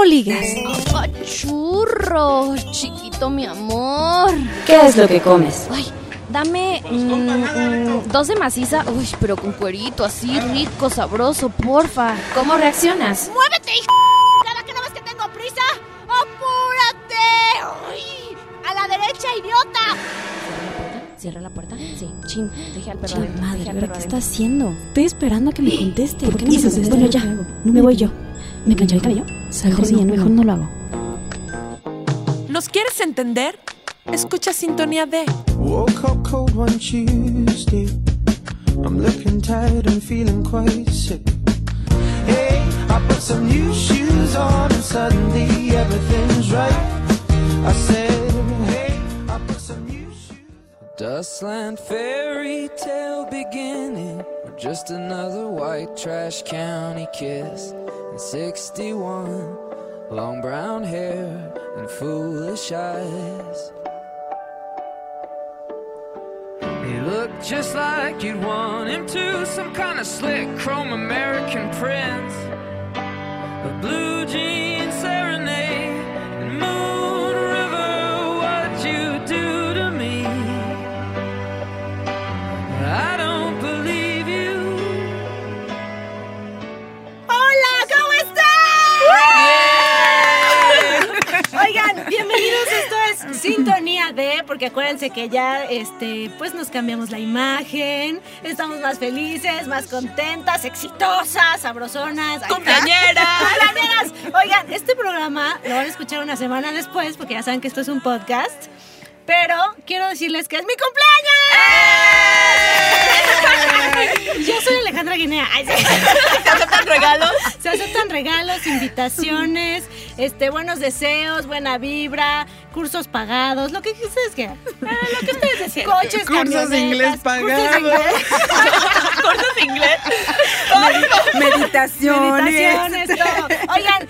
cómo ligas. churro, chiquito mi amor. ¿Qué es lo que comes? Ay, dame mm, mm, dos de maciza, uy, pero con cuerito, así rico, sabroso, porfa. ¿Cómo reaccionas? ¡Muévete, hijo! ¿Cada que no ves que tengo prisa? ¡Apúrate! ¡Uy! ¡A la derecha, idiota! ¿Cierra la puerta? Sí. Chin, deje al perro Chin, madre, al ¿pero perro qué está haciendo? Estoy esperando a que me conteste. ¿Por qué no me esto? Bueno, ya. No me voy yo. ¿Me planché el cabello? Mejor sí, mejor no lo hago. ¿Nos quieres entender? Escucha Sintonía D. Woke up cold one Tuesday. I'm looking tired and feeling quite sick. Hey, I put some new shoes on and suddenly everything's right. I said, hey, I put some new shoes. Dustland fairy tale beginning, or just another white trash county kiss. And 61, long brown hair and foolish eyes. He looked just like you'd want him to, some kind of slick chrome American prince. A blue jean serenade and Moon bienvenidos. Esto es Sintonía D, porque acuérdense que ya, este, pues nos cambiamos la imagen, estamos más felices, más contentas, exitosas, sabrosonas, ¡Cumpleañeras! cumpleañeras. Oigan, este programa lo van a escuchar una semana después, porque ya saben que esto es un podcast. Pero quiero decirles que es mi cumpleaños. Yo soy Alejandra Guinea. Ay, sí. ¿Te aceptan regalos? Se aceptan regalos, invitaciones, este, buenos deseos, buena vibra, cursos pagados, lo que ustedes quieran. Ah, lo que ustedes deseen. Coches, Cursos de inglés camionetas, cursos de pagados. inglés, ¿Cursos de inglés? Meditaciones. meditaciones, todo. Oigan,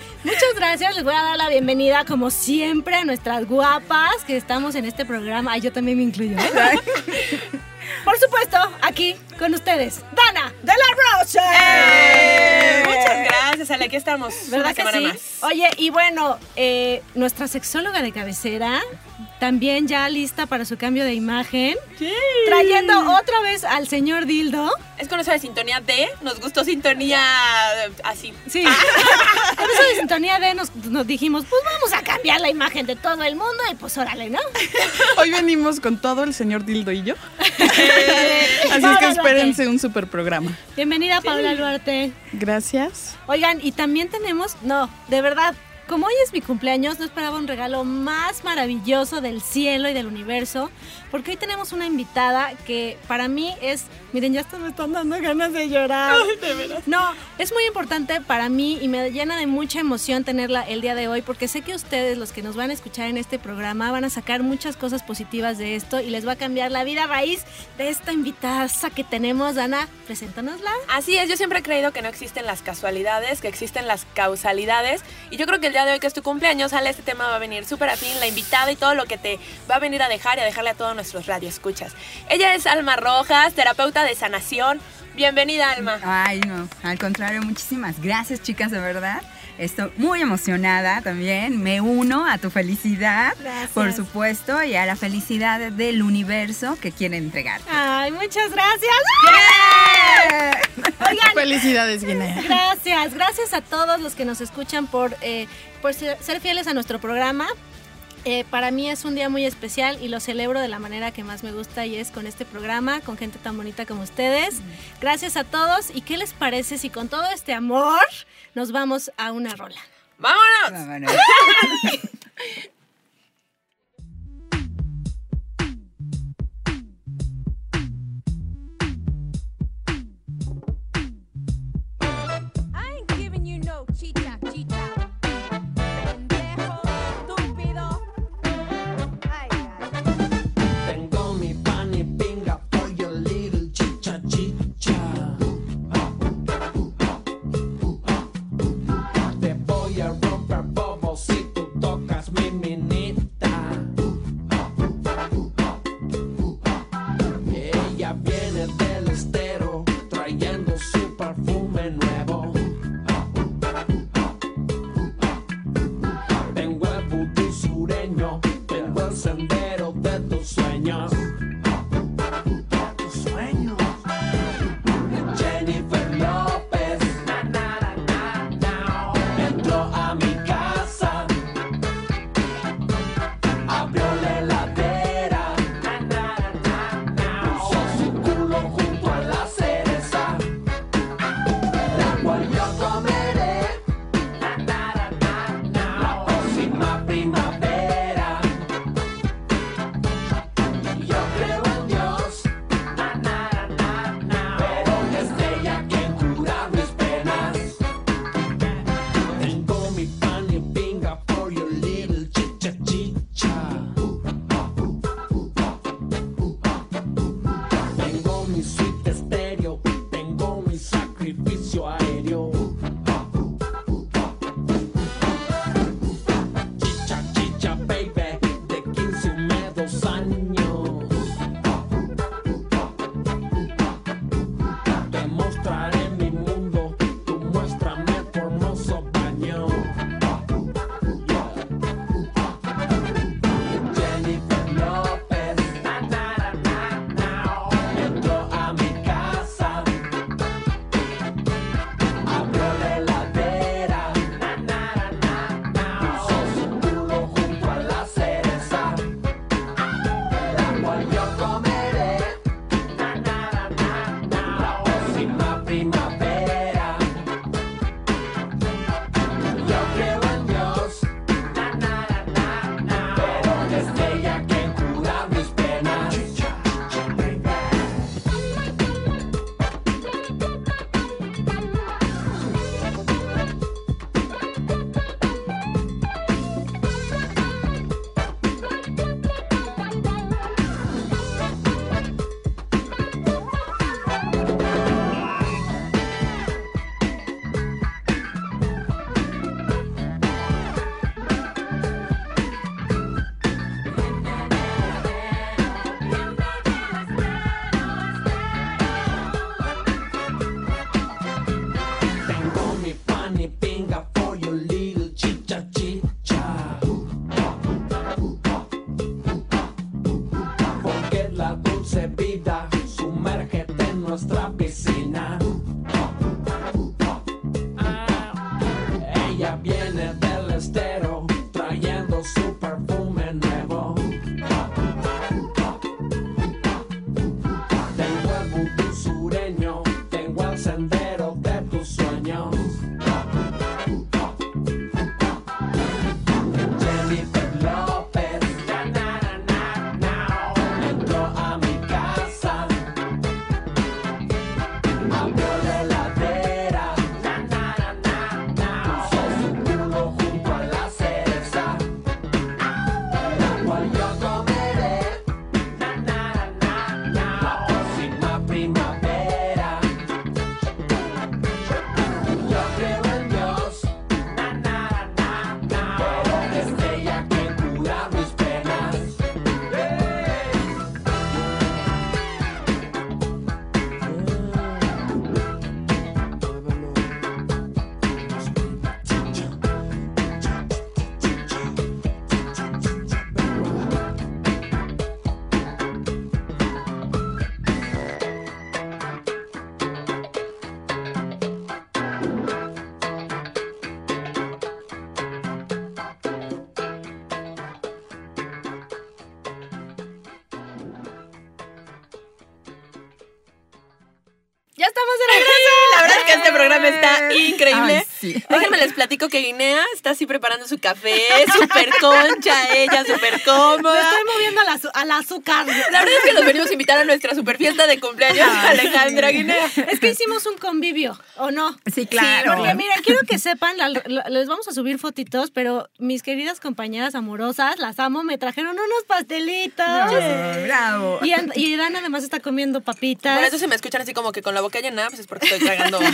gracias. Les voy a dar la bienvenida, como siempre, a nuestras guapas que estamos en este programa. Ay, yo también me incluyo. ¿eh? Por supuesto, aquí con ustedes, Dana de la Rocha. ¡Eh! Muchas gracias, Ale. Aquí estamos. ¿Verdad una que semana sí? más. Oye, y bueno, eh, nuestra sexóloga de cabecera también ya lista para su cambio de imagen. Trayendo otra vez al señor Dildo. Es con eso de Sintonía D. Nos gustó Sintonía así. Sí. Por eso de sintonía D nos, nos dijimos, pues vamos a cambiar la imagen de todo el mundo y pues órale, ¿no? Hoy venimos con todo el señor Dildo y yo. Así es que Duarte. espérense un super programa. Bienvenida, Paula Duarte. Gracias. Oigan, y también tenemos, no, de verdad, como hoy es mi cumpleaños, no esperaba un regalo más maravilloso del cielo y del universo, porque hoy tenemos una invitada que para mí es, miren, ya hasta me están dando ganas de llorar. No, es muy importante para mí y me llena de mucha emoción tenerla el día de hoy, porque sé que ustedes, los que nos van a escuchar en este programa, van a sacar muchas cosas positivas de esto y les va a cambiar la vida a raíz de esta invitada que tenemos. Ana, preséntanosla. Así es, yo siempre he creído que no existen las casualidades, que existen las causalidades. Y yo creo que el día de hoy que es tu cumpleaños, Ale, este tema va a venir súper afín, la invitada y todo lo que te va a venir a dejar y a dejarle a todos nuestros radioescuchas. Ella es Alma Rojas, terapeuta de sanación. Bienvenida, Alma. Ay, no, al contrario, muchísimas gracias, chicas, de verdad. Estoy muy emocionada también. Me uno a tu felicidad, Gracias. por supuesto, y a la felicidad del universo que quiere entregar. Ay, muchas gracias. Oigan, Felicidades, Guinea. gracias, gracias a todos los que nos escuchan por, eh, por ser, ser fieles a nuestro programa. Eh, para mí es un día muy especial y lo celebro de la manera que más me gusta y es con este programa, con gente tan bonita como ustedes. Gracias a todos y qué les parece si con todo este amor nos vamos a una rola. ¡Vámonos! Vámonos. que Guinea está así preparando su café, súper concha ella, súper Me cómoda. estoy moviendo al, al azúcar. La verdad es que los venimos a invitar a nuestra super fiesta de cumpleaños Alejandra Guinea. Es que hicimos un convivio, ¿o no? Sí, claro. Porque miren, quiero que sepan, la- la- les vamos a subir fotitos, pero mis queridas compañeras amorosas, las amo, me trajeron unos pastelitos. Oh, bravo. Y, and- y Dan además está comiendo papitas. Por eso se me escuchan así como que con la boca llena, pues es porque estoy tragando.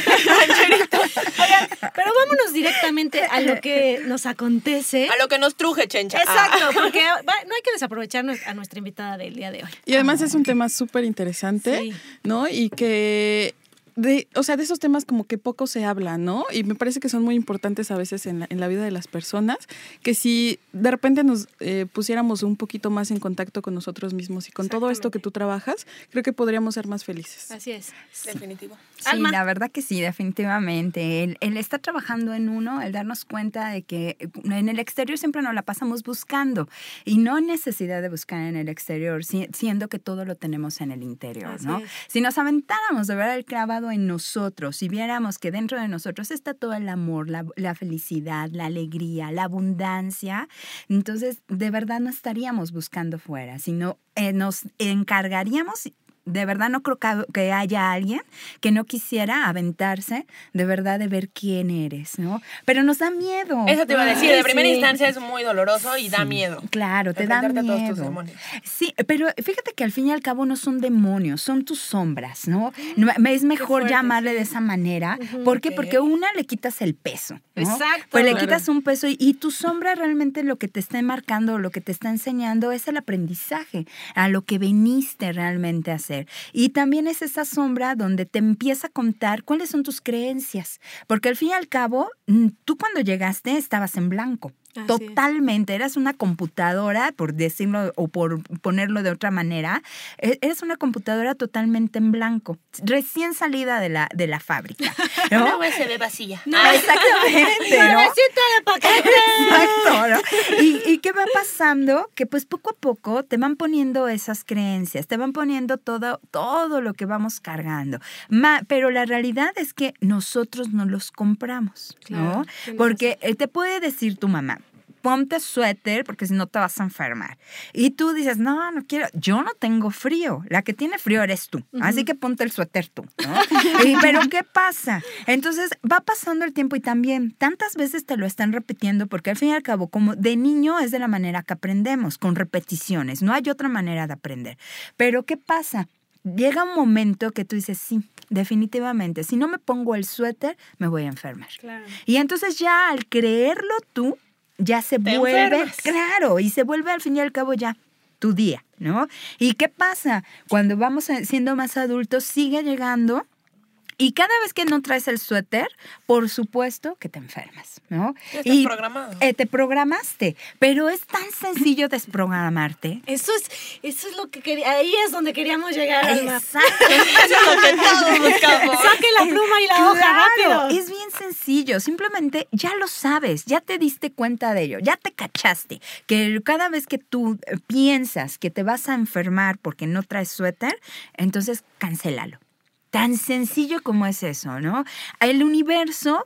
Pero vámonos directamente a lo que nos acontece. A lo que nos truje, chencha. Exacto, Ah. porque va- no hay que desaprovechar a nuestra invitada del día de hoy. Y además es un tema súper interesante, Sí. ¿no? Y que, de, o sea, de esos temas como que poco se habla, ¿no? Y me parece que son muy importantes a veces en la, en la vida de las personas, que si de repente nos eh, pusiéramos un poquito más en contacto con nosotros mismos y con todo esto que tú trabajas, creo que podríamos ser más felices. Así es. Definitivo. Sí, Alma. la verdad que sí, definitivamente. El, el estar trabajando en uno, el darnos cuenta de que en el exterior siempre nos la pasamos buscando y no necesidad de buscar en el exterior, si- siendo que todo lo tenemos en el interior, Así ¿no? es. Si nos aventáramos de ver el clavado en nosotros y viéramos que dentro de nosotros está todo el amor, la, la felicidad, la alegría, la abundancia, entonces de verdad no estaríamos buscando fuera, sino eh, nos encargaríamos de verdad no creo que- haya alguien que no quisiera aventarse de verdad de ver quién eres, ¿no? Pero nos da miedo. Eso te iba a decir, de primera sí. instancia es muy doloroso y da miedo. Claro, te da Enfrentarte a todos tus miedo. demonios. Sí, pero fíjate que al fin y al cabo no son demonios, son tus sombras, ¿no? Es mejor llamarle de esa manera. ¿Por qué? Porque una le quitas el peso. ¿no? Exacto. Pues le Claro. quitas un peso y, y tu sombra realmente lo que te está marcando, lo que te está enseñando es el aprendizaje, a lo que viniste realmente a hacer. Y también es esa sombra donde te empieza a contar cuáles son tus creencias. Porque al fin y al cabo, mm, tú cuando llegaste estabas en blanco. Así es. Totalmente, eras una computadora, por decirlo o por ponerlo de otra manera, e- eres una computadora totalmente en blanco, recién salida de la, de la fábrica. ¿no? Una USB vacía. Exactamente. Exacto, ¿no? ¿Y, y qué va pasando? Que pues poco a poco te van poniendo esas creencias, te van poniendo todo, todo lo que vamos cargando. Ma- pero la realidad es que nosotros no los compramos, ¿no? Porque eh, te puede decir tu mamá, ponte suéter porque si no te vas a enfermar. Y tú dices, no, no quiero, yo no tengo frío, la que tiene frío eres tú, así que ponte el suéter tú, ¿no? Y, pero ¿qué pasa? Entonces va pasando el tiempo y también tantas veces te lo están repitiendo porque al fin y al cabo, como de niño es de la manera que aprendemos, con repeticiones, no hay otra manera de aprender. Pero ¿qué pasa? Llega un momento que tú dices, sí, definitivamente, si no me pongo el suéter, me voy a enfermar. Claro. Y entonces ya al creerlo tú, ya se Te vuelve, enfermas. claro, y se vuelve al fin y al cabo ya tu día, ¿no? ¿Y qué pasa? Cuando vamos siendo más adultos, sigue llegando Y cada vez que no traes el suéter, por supuesto que te enfermas, ¿no? Estás y programado. eh, te programaste, pero es tan sencillo desprogramarte. Eso es, eso es lo que quería, ahí es donde queríamos llegar, Alma. Exacto. Eso es lo que todos buscamos. Saque la pluma y la hoja rápido. es bien sencillo. Simplemente ya lo sabes, ya te diste cuenta de ello, ya te cachaste. Que cada vez que tú eh, piensas que te vas a enfermar porque no traes suéter, entonces cancélalo. Tan sencillo como es eso, ¿no? El universo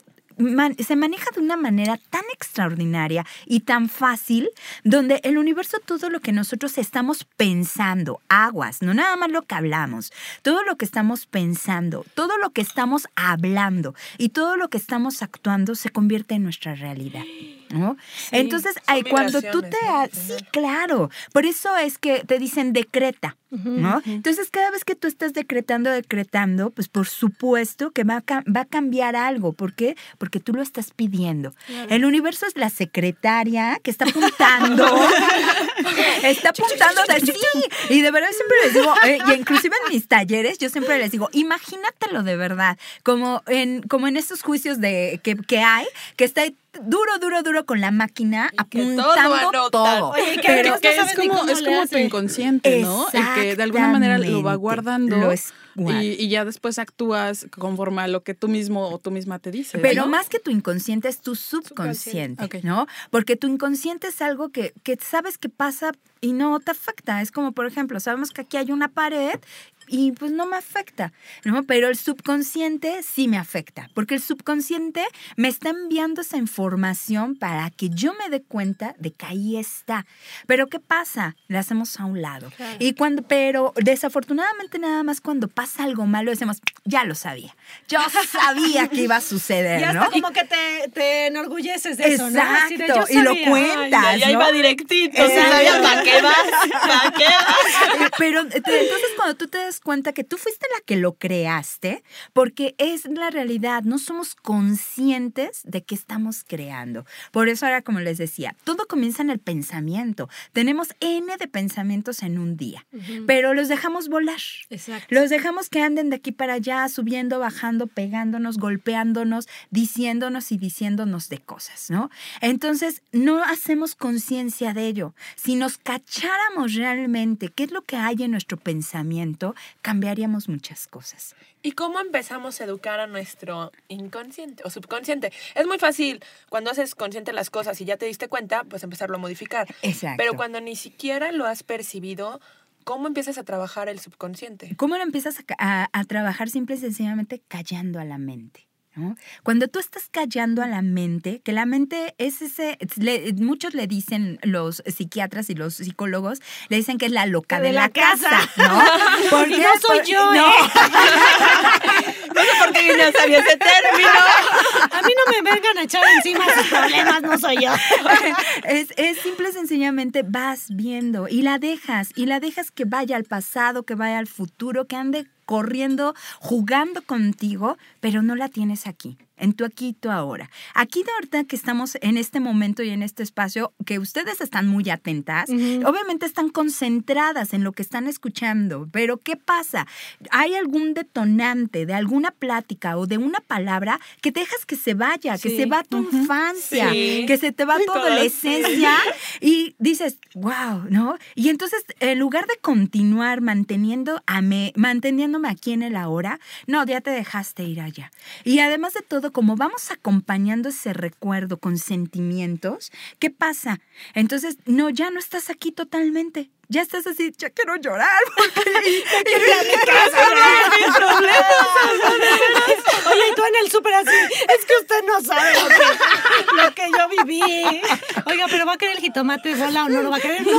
se maneja de una manera tan extraordinaria y tan fácil, donde el universo, todo lo que nosotros estamos pensando, aguas, no nada más lo que hablamos, todo lo que estamos pensando, todo lo que estamos hablando y todo lo que estamos actuando se convierte en nuestra realidad. ¿No? Entonces, ay, cuando tú te... Sí, claro. Por eso es que te dicen decreta, ¿no? Entonces, cada vez que tú estás decretando, decretando, pues por supuesto que va a, va a cambiar algo. ¿Por qué? Porque tú lo estás pidiendo. El universo es la secretaria que está apuntando. está apuntando de sí. Y de verdad siempre les digo, eh, y inclusive en mis talleres, yo siempre les digo, imagínatelo de verdad, como en, como en estos juicios de, que, que hay, que está duro, duro, duro con la máquina, todo apuntando todo. Oye, que Pero que es como, es como tu inconsciente, ¿no? El que de alguna manera lo va guardando Lo es- y, y ya después actúas conforme a lo que tú mismo o tú misma te dices. Pero ¿no? más que tu inconsciente es tu subconsciente. ¿no? Porque tu inconsciente es algo que, que sabes que pasa y no te afecta. Es como, por ejemplo, sabemos que aquí hay una pared y pues no me afecta, ¿no? Pero el subconsciente sí me afecta, porque el subconsciente me está enviando esa información para que yo me dé cuenta de que ahí está. Pero ¿qué pasa? La hacemos a un lado. Y cuando, pero desafortunadamente nada más cuando pasa algo malo decimos, ya lo sabía. Yo sabía que iba a suceder, Ya ¿no? hasta como que te, te enorgulleces de eso, ¿no? Así de, Exacto, yo y lo cuentas, Ay, ahí ¿no? va directito. Exacto. ¿sí sabías para qué vas? ¿Para qué vas? Pero entonces cuando tú te das cuenta que tú fuiste la que lo creaste, porque es la realidad, no somos conscientes de que estamos creando. Por eso ahora, como les decía, todo comienza en el pensamiento. Tenemos N de pensamientos en un día, pero los dejamos volar. Exacto. Los dejamos que anden de aquí para allá, subiendo, bajando, pegándonos, golpeándonos, diciéndonos y diciéndonos de cosas, ¿no? Entonces, no hacemos conciencia de ello. Si nos cacháramos realmente qué es lo que hay en nuestro pensamiento, cambiaríamos muchas cosas. ¿Y cómo empezamos a educar a nuestro inconsciente o subconsciente? Es muy fácil cuando haces consciente las cosas y ya te diste cuenta, pues empezarlo a modificar. Exacto. Pero cuando ni siquiera lo has percibido, ¿cómo empiezas a trabajar el subconsciente? ¿Cómo lo empiezas a, a trabajar simple y sencillamente callando a la mente? ¿No? Cuando tú estás callando a la mente, que la mente es ese, le- muchos le dicen los psiquiatras y los psicólogos, le dicen que es la loca de, De la, la casa, casa. ¿no? ¿Por Y qué? no soy Por- yo, no. ¿eh? No sé por qué no sabía ese término. A mí no me vengan a echar encima sus problemas, no soy yo. es, es simple y sencillamente vas viendo y la dejas, y la dejas que vaya al pasado, que vaya al futuro, que ande corriendo, jugando contigo, pero no la tienes aquí, en tu aquí y tu ahora. Aquí de ahorita que estamos en este momento y en este espacio, que ustedes están muy atentas, obviamente están concentradas en lo que están escuchando, pero ¿qué pasa? Hay algún detonante de alguna plática o de una palabra que dejas que se vaya, que se va tu infancia, Sí. que se te va toda la esencia y dices, wow, ¿no? Y entonces, en lugar de continuar manteniendo a me- manteniéndome aquí en el ahora, no, ya te dejaste ir allá. Y además de todo, como vamos acompañando ese recuerdo con sentimientos, ¿qué pasa? Entonces, no, ya no estás aquí totalmente. Ya estás así, ya quiero llorar. Porque Oye, y tú en el súper así, es que usted no sabe lo que, lo que yo viví. Oiga, pero ¿va a querer el jitomate bola o no lo va a querer? No,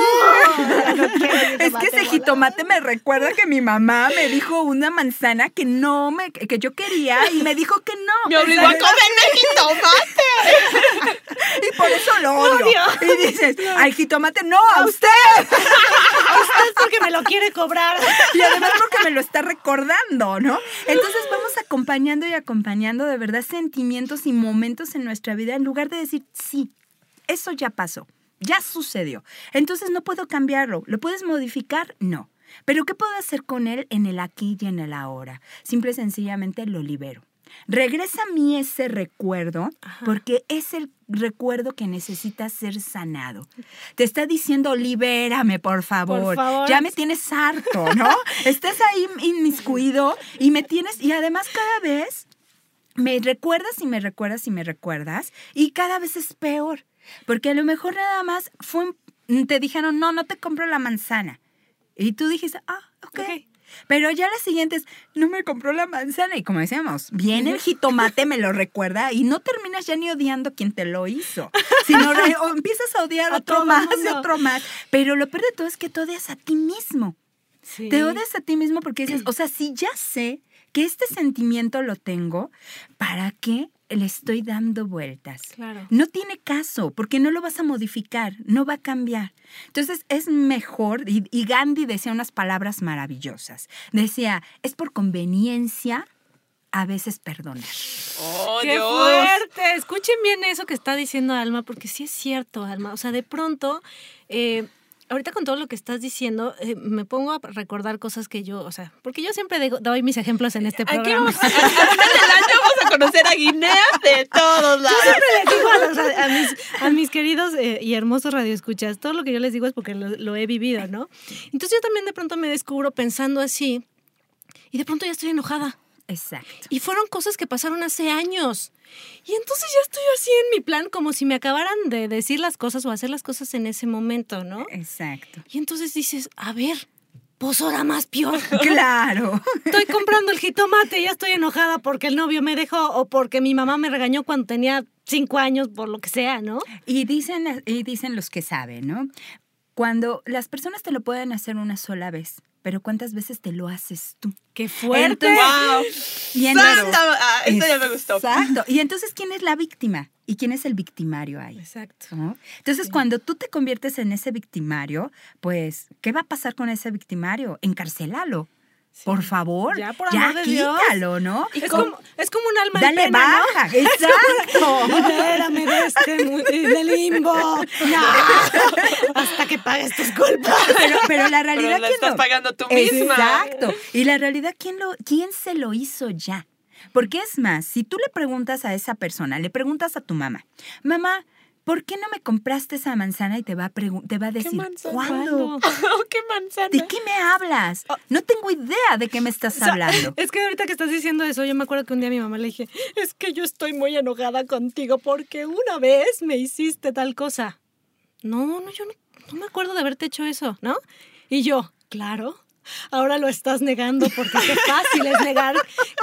ya no quiero Es que jitomate ese bola. jitomate me recuerda que mi mamá me dijo una manzana que no me, que yo quería y me dijo que no. Me obligó a comerme jitomate. Y por eso lo odio. Y dices, al jitomate, no, a usted. Usted porque me lo quiere cobrar. Y además porque me lo está recordando, ¿no? Entonces vamos acompañando y acompañando de verdad sentimientos y momentos en nuestra vida en lugar de decir, sí, eso ya pasó, ya sucedió. Entonces no puedo cambiarlo. ¿Lo puedes modificar? No. Pero ¿qué puedo hacer con él en el aquí y en el ahora? Simple y sencillamente lo libero. Regresa a mí ese recuerdo porque es el recuerdo que necesita ser sanado. Te está diciendo, libérame, por favor. Por favor. Ya me tienes harto, ¿no? Estás ahí inmiscuido y me tienes, y además cada vez me recuerdas y me recuerdas y me recuerdas y cada vez es peor. Porque a lo mejor nada más fue, te dijeron, no, no te compro la manzana. Y tú dijiste, ah, ok. Pero ya las siguientes, no me compró la manzana. Y como decíamos, viene el jitomate, me lo recuerda y no terminas ya ni odiando a quien te lo hizo, sino o empiezas a odiar a otro más y otro más. Pero lo peor de todo es que te odias a ti mismo. Sí. Te odias a ti mismo porque dices, o sea, si ya sé que este sentimiento lo tengo, ¿para qué le estoy dando vueltas? Claro. No tiene caso, porque no lo vas a modificar, no va a cambiar. Entonces es mejor, y, y Gandhi decía unas palabras maravillosas. Decía, es por conveniencia a veces perdonar. ¡Oh, ¡Qué Dios! fuerte! Escuchen bien eso que está diciendo Alma, porque sí es cierto, Alma. O sea, de pronto, eh, ahorita con todo lo que estás diciendo, eh, me pongo a recordar cosas que yo, o sea, porque yo siempre doy mis ejemplos en este Aquí programa. vamos, al final del año vamos a conocer a Guinea de todos lados. Yo siempre les digo a, a mis, a mis queridos eh, y hermosos radioescuchas, todo lo que yo les digo es porque lo, lo he vivido, ¿no? Entonces yo también de pronto me descubro pensando así y de pronto ya estoy enojada. Exacto. Y fueron cosas que pasaron hace años. Y entonces ya estoy así en mi plan como si me acabaran de decir las cosas o hacer las cosas en ese momento, ¿no? Exacto. Y entonces dices, a ver, pues ahora más peor. Claro. Estoy comprando el jitomate, ya estoy enojada porque el novio me dejó o porque mi mamá me regañó cuando tenía cinco años, por lo que sea, ¿no? Y dicen, y dicen los que saben, ¿no? Cuando las personas te lo pueden hacer una sola vez, pero ¿cuántas veces te lo haces tú? ¡Qué fuerte! Entonces- Y entonces- ah, esto ya me gustó. Exacto. Y entonces, ¿quién es la víctima? ¿Y quién es el victimario ahí? Exacto. ¿no? Entonces, cuando tú te conviertes en ese victimario, pues, ¿qué va a pasar con ese victimario? Encarcelalo. Por favor, Ya, por amor de Dios. quítalo, ¿no? Es como, es como un alma Dale en pena, ¿no? baja, exacto. Libérame de este de limbo. No. Hasta que pagues tus culpas. Pero, pero la realidad Pero la ¿quién estás lo- pagando tú misma. Exacto. Y la realidad, ¿quién, lo, ¿quién se lo hizo ya? Porque es más, si tú le preguntas a esa persona, le preguntas a tu mamá, mamá, ¿por qué no me compraste esa manzana? Y te va a, te va a decir, manzana? ¿cuándo? ¡Qué manzana! ¿De qué me hablas? No tengo idea de qué me estás O sea, hablando. Es que ahorita que estás diciendo eso, yo me acuerdo que un día a mi mamá le dije, es que yo estoy muy enojada contigo porque una vez me hiciste tal cosa. No, no, yo no, no me acuerdo de haberte hecho eso, ¿no? Y yo, claro. Ahora lo estás negando porque qué fácil es negar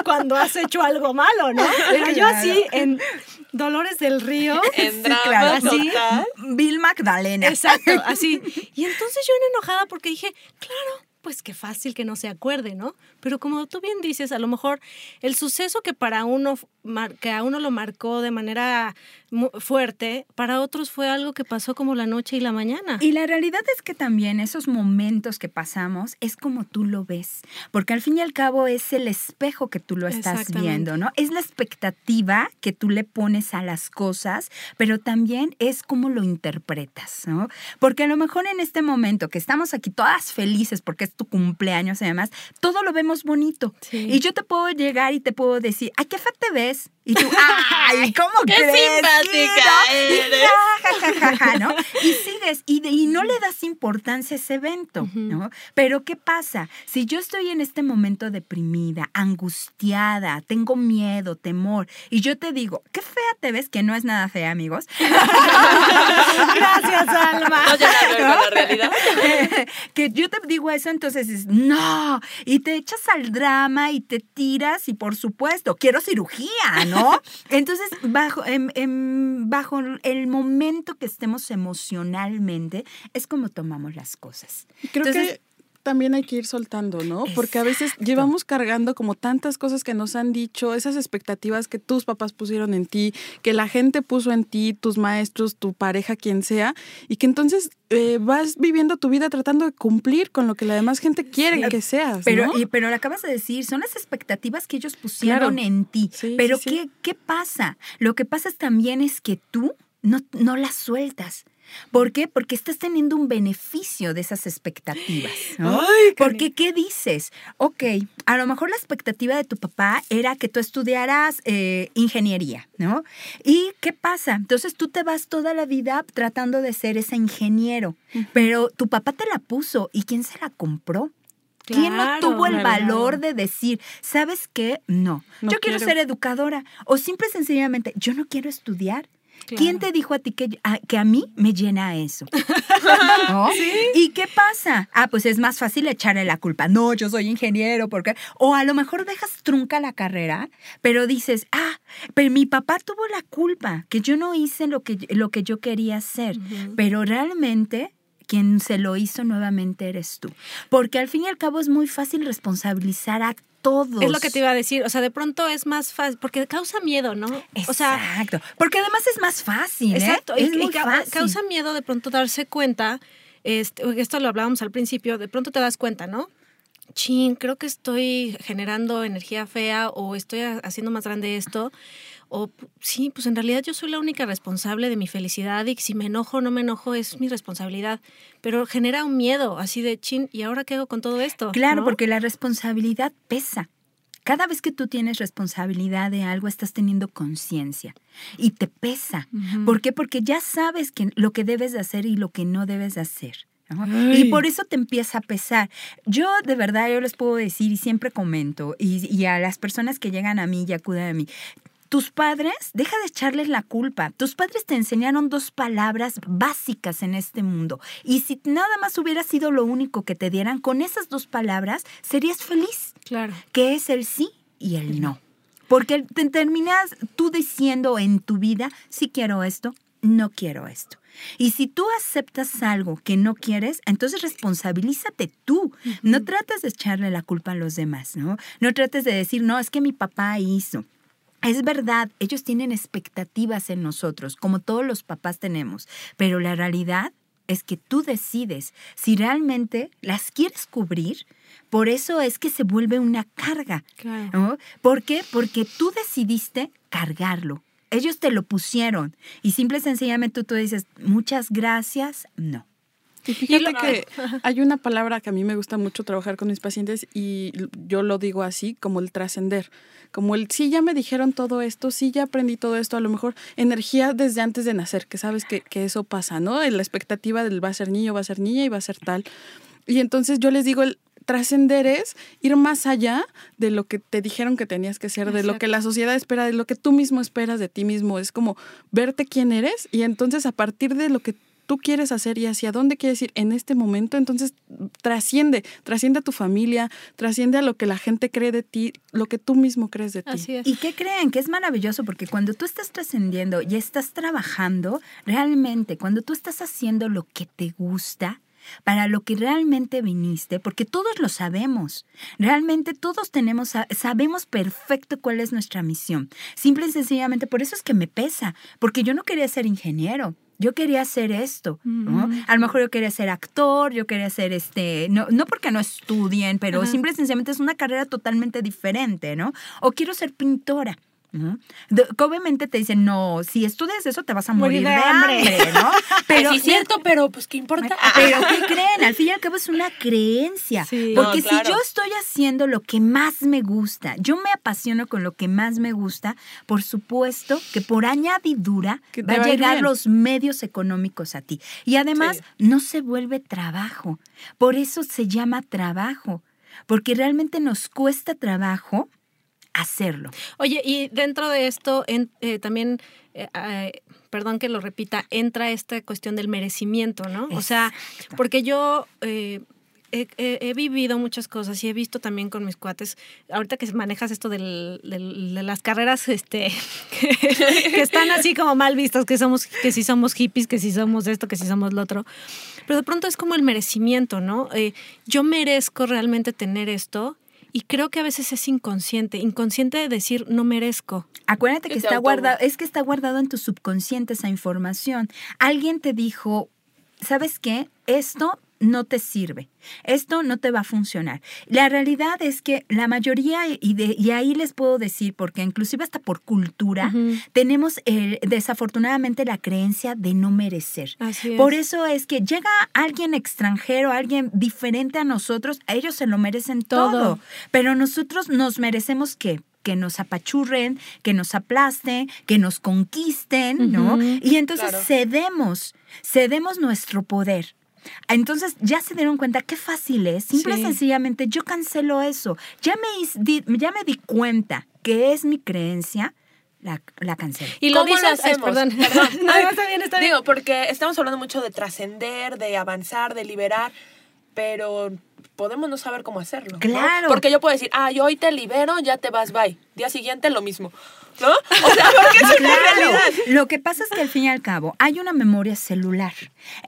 cuando has hecho algo malo, ¿no? Pero yo así, en Dolores del Río, En drama claro, así. total. Bill Magdalena. Exacto, así. Y entonces yo enojada porque dije, claro, pues qué fácil que no se acuerde, ¿no? Pero como tú bien dices, a lo mejor el suceso que para uno, que a uno lo marcó de manera fuerte, para otros fue algo que pasó como la noche y la mañana. Y la realidad es que también esos momentos que pasamos es como tú lo ves, porque al fin y al cabo es el espejo que tú lo estás viendo, ¿no? Es la expectativa que tú le pones a las cosas, pero también es cómo lo interpretas, ¿no? Porque a lo mejor en este momento que estamos aquí todas felices porque es tu cumpleaños y demás, todo lo vemos bonito. Sí. Y yo te puedo llegar y te puedo decir, ay, qué fea te ves. Y tú, ay, ¿cómo ¡Qué crees? simpática eres! ja, ja, ja, ja, ¿no? Y sigues y, de- y no le das importancia a ese evento, ¿no? Pero ¿qué pasa? Si yo estoy en este momento deprimida, angustiada, tengo miedo, temor, y yo te digo, qué fea te ves, que no es nada fea, amigos. Gracias, Alma. No que ver con la realidad. que yo te digo eso, entonces es no, y te echas al drama y te tiras y por supuesto, quiero cirugía, ¿no? Entonces, bajo, bajo el momento que estemos emocionalmente, es como tomamos las cosas. Creo Entonces, que también hay que ir soltando, ¿no? Porque a veces llevamos cargando como tantas cosas que nos han dicho, esas expectativas que tus papás pusieron en ti, que la gente puso en ti, tus maestros, tu pareja, quien sea, y que entonces eh, vas viviendo tu vida tratando de cumplir con lo que la demás gente quiere que seas, Pero, ¿no? y, pero lo acabas de decir, son las expectativas que ellos pusieron Claro. en ti. Sí, pero sí, sí. ¿qué, ¿qué pasa? Lo que pasa es también es que tú no, no las sueltas. ¿Por qué? Porque estás teniendo un beneficio de esas expectativas. ¿no? Porque, ¿qué dices? Ok, a lo mejor la expectativa de tu papá era que tú estudiaras eh, ingeniería, ¿no? ¿Y qué pasa? Entonces tú te vas toda la vida tratando de ser ese ingeniero, pero tu papá te la puso y ¿quién se la compró? ¿Quién no tuvo el valor de decir, ¿sabes qué? No, No yo quiero, quiero. ser educadora. O simple y sencillamente, yo no quiero estudiar. ¿Quién te dijo a ti que, a, que a mí me llena eso? ¿No? ¿Y qué pasa? Ah, pues es más fácil echarle la culpa. No, yo soy ingeniero, porque. O a lo mejor dejas trunca la carrera, pero dices, ah, pero mi papá tuvo la culpa, que yo no hice lo que, lo que yo quería hacer. Pero realmente quien se lo hizo nuevamente eres tú. Porque al fin y al cabo es muy fácil responsabilizar a todos. Es lo que te iba a decir. O sea, de pronto es más fácil, porque causa miedo, ¿no? O sea, Exacto. Porque además es más fácil. ¿eh? Exacto, Es y muy ca- fácil. causa miedo de pronto darse cuenta, este, esto lo hablábamos al principio, de pronto te das cuenta, ¿no? Chin, creo que estoy generando energía fea o estoy ha- haciendo más grande esto. O sí, pues en realidad yo soy la única responsable de mi felicidad y si me enojo o no me enojo es mi responsabilidad. Pero genera un miedo así de chin, ¿y ahora qué hago con todo esto? Claro, ¿No? porque la responsabilidad pesa. Cada vez que tú tienes responsabilidad de algo, estás teniendo conciencia y te pesa. ¿Por qué? Porque ya sabes que lo que debes de hacer y lo que no debes de hacer. Y por eso te empieza a pesar. Yo de verdad, yo les puedo decir y siempre comento, y, y a las personas que llegan a mí y acuden a mí, tus padres, deja de echarles la culpa. Tus padres te enseñaron dos palabras básicas en este mundo. Y si nada más hubiera sido lo único que te dieran, con esas dos palabras serías feliz. Claro. Que es el sí y el no. Porque te terminas tú diciendo en tu vida, sí quiero esto, no quiero esto. Y si tú aceptas algo que no quieres, entonces responsabilízate tú. No trates de echarle la culpa a los demás, ¿no? No trates de decir, no, es que mi papá hizo. Es verdad, ellos tienen expectativas en nosotros, como todos los papás tenemos, pero la realidad es que tú decides si realmente las quieres cubrir. Por eso es que se vuelve una carga. Claro. ¿no? ¿Por qué? Porque tú decidiste cargarlo. Ellos te lo pusieron y simple y sencillamente tú dices, muchas gracias, no. Y fíjate que hay una palabra que a mí me gusta mucho trabajar con mis pacientes y yo lo digo así, como el trascender, como el, sí, ya me dijeron todo esto, sí, ya aprendí todo esto, a lo mejor energía desde antes de nacer, que sabes que, que eso pasa, ¿no? La expectativa del va a ser niño, va a ser niña y va a ser tal. Y entonces yo les digo, el trascender es ir más allá de lo que te dijeron que tenías que ser, de lo que la sociedad espera, de lo que tú mismo esperas de ti mismo. Es como verte quién eres y entonces a partir de lo que tú quieres hacer y hacia dónde quieres ir en este momento, entonces trasciende, trasciende a tu familia, trasciende a lo que la gente cree de ti, lo que tú mismo crees de ti. Así es. ¿Y qué creen? Que es maravilloso porque cuando tú estás trascendiendo y estás trabajando, realmente, cuando tú estás haciendo lo que te gusta, para lo que realmente viniste, porque todos lo sabemos. Realmente todos tenemos, sabemos perfecto cuál es nuestra misión. Simple y sencillamente, por eso es que me pesa, porque yo no quería ser ingeniero. Yo quería hacer esto, ¿no? A lo mejor yo quería ser actor, yo quería ser este, no, no porque no estudien, pero Ajá. simple y sencillamente es una carrera totalmente diferente, ¿no? O quiero ser pintora. Que obviamente te dicen, no, si estudias eso te vas a morir, de, hambre. ¿no? Pero sí es cierto, pero pues qué importa. Pero ¿qué creen? Al fin y al cabo es una creencia. Sí. Porque No, claro. si yo estoy haciendo lo que más me gusta, yo me apasiono con lo que más me gusta, por supuesto que por añadidura Que va a llegar bien. los medios económicos a ti. Y además Sí. no se vuelve trabajo. Por eso se llama trabajo. Porque realmente nos cuesta trabajo hacerlo. Oye, y dentro de esto en- eh, también, eh, eh, perdón que lo repita, entra esta cuestión del merecimiento, ¿no? O sea, porque yo eh, he, he- he vivido muchas cosas y he visto también con mis cuates, ahorita que manejas esto del- del- de las carreras este, que, que están así como mal vistas, que somos, que si somos hippies, que si somos esto, que si somos lo otro, pero de pronto es como el merecimiento, ¿no? Eh, yo merezco realmente tener esto. Y creo que a veces es inconsciente, inconsciente de decir no merezco. Acuérdate que está guardado, es que está guardado en tu subconsciente esa información. Alguien te dijo, ¿sabes qué? Esto no te sirve. Esto no te va a funcionar. La realidad es que la mayoría, y, de, y ahí les puedo decir, porque inclusive hasta por cultura, tenemos eh, desafortunadamente la creencia de no merecer. Así es. Por eso es que llega alguien extranjero, alguien diferente a nosotros, a ellos se lo merecen todo. Todo. Pero nosotros nos merecemos qué? que nos apachurren, que nos aplasten, que nos conquisten, ¿no? Y entonces Claro. cedemos, cedemos nuestro poder. Entonces ya se dieron cuenta qué fácil es. Simple Sí. y sencillamente yo cancelo eso. Ya me, ya me di cuenta que es mi creencia, la, la cancelo. Y lo ¿Cómo dices, lo ay, hacemos? perdón. Perdón. no, no, está bien, está bien. Digo, porque estamos hablando mucho de trascender, de avanzar, de liberar, pero podemos no saber cómo hacerlo. ¿no? Claro. Porque yo puedo decir, ah, yo hoy te libero, ya te vas, bye. Día siguiente lo mismo. ¿No? O sea, porque es realidad. Lo que pasa es que al fin y al cabo hay una memoria celular,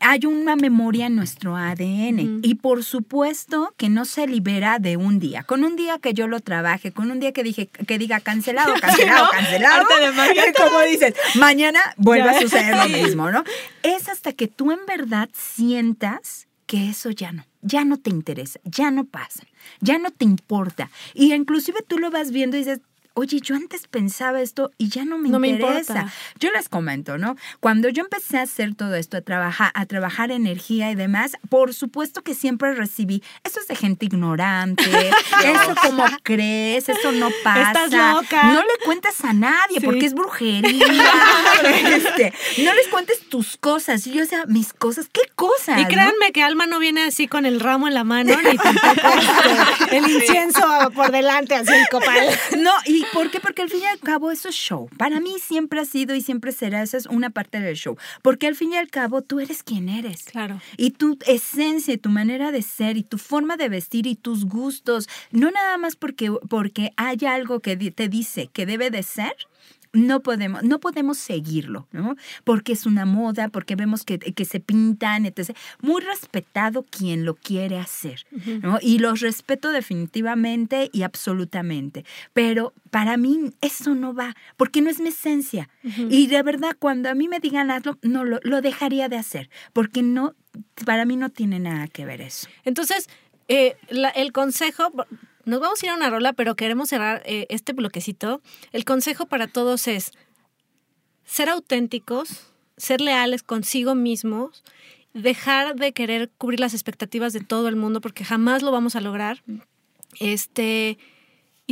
hay una memoria en nuestro ADN y por supuesto que no se libera de un día. Con un día que yo lo trabaje, con un día que dije que diga cancelado, cancelado, ¿no? cancelado, de como dices, mañana vuelve a suceder lo mismo, ¿no? Es hasta que tú en verdad sientas que eso ya no, ya no te interesa, ya no pasa, ya no te importa. Y inclusive tú lo vas viendo y dices, oye, yo antes pensaba esto y ya no me No me interesa. importa. Yo les comento, ¿no? Cuando yo empecé a hacer todo esto, a trabajar, a trabajar energía y demás, por supuesto que siempre recibí, eso es de gente ignorante, eso como crees, eso no pasa. Estás loca. No le cuentes a nadie Sí. porque es brujería. Este, no les cuentes tus cosas. Y yo, o sea, mis cosas, ¿qué cosas? Y no? créanme que Alma no viene así con el ramo en la mano, ni tampoco este, el incienso por delante, así el copal. No, ¿y por qué? Porque al fin y al cabo eso es show. Para mí siempre ha sido y siempre será, esa es una parte del show. Porque al fin y al cabo tú eres quien eres. Claro. Y tu esencia, y tu manera de ser y tu forma de vestir y tus gustos, no nada más porque, porque hay algo que te dice que debe de ser. No podemos, no podemos seguirlo, ¿no? Porque es una moda, porque vemos que, que se pintan, etc. Muy respetado quien lo quiere hacer, ¿no? Y los respeto definitivamente y absolutamente. Pero para mí eso no va, porque no es mi esencia. Y de verdad, cuando a mí me digan hazlo, no lo, lo dejaría de hacer, porque no, para mí no tiene nada que ver eso. Entonces, eh, la- el consejo, nos vamos a ir a una rola, pero queremos cerrar eh, este bloquecito. El consejo para todos es ser auténticos, ser leales consigo mismos, dejar de querer cubrir las expectativas de todo el mundo, porque jamás lo vamos a lograr. Este.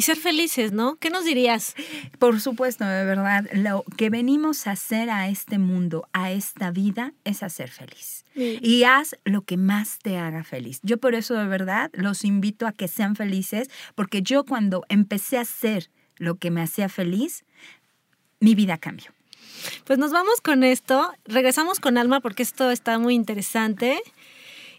Y ser felices, ¿no? ¿Qué nos dirías? Por supuesto, de verdad, lo que venimos a hacer a este mundo, a esta vida, es a ser feliz. Y haz lo que más te haga feliz. Yo por eso de verdad los invito a que sean felices, porque yo cuando empecé a hacer lo que me hacía feliz, mi vida cambió. Pues nos vamos con esto. Regresamos con Alma porque esto está muy interesante.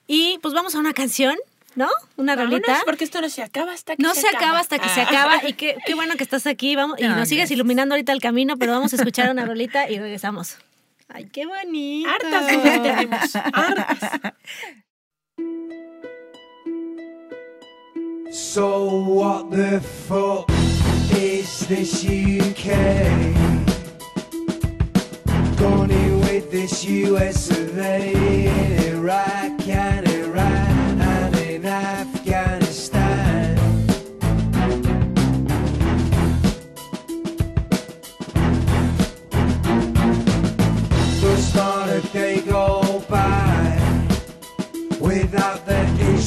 Y pues vamos a una canción, ¿no? Una Vámonos, rolita. porque esto no se acaba hasta que No se, se acaba hasta que se Ah. acaba. Y qué, qué bueno que estás aquí. Vamos, y No, nos sigues iluminando ahorita el camino, pero vamos a escuchar una rolita y regresamos. Ay, qué bonito. Hartas cosas tenemos. Hartas. So what the fuck is this UK? Gone with this US of A in Iraq and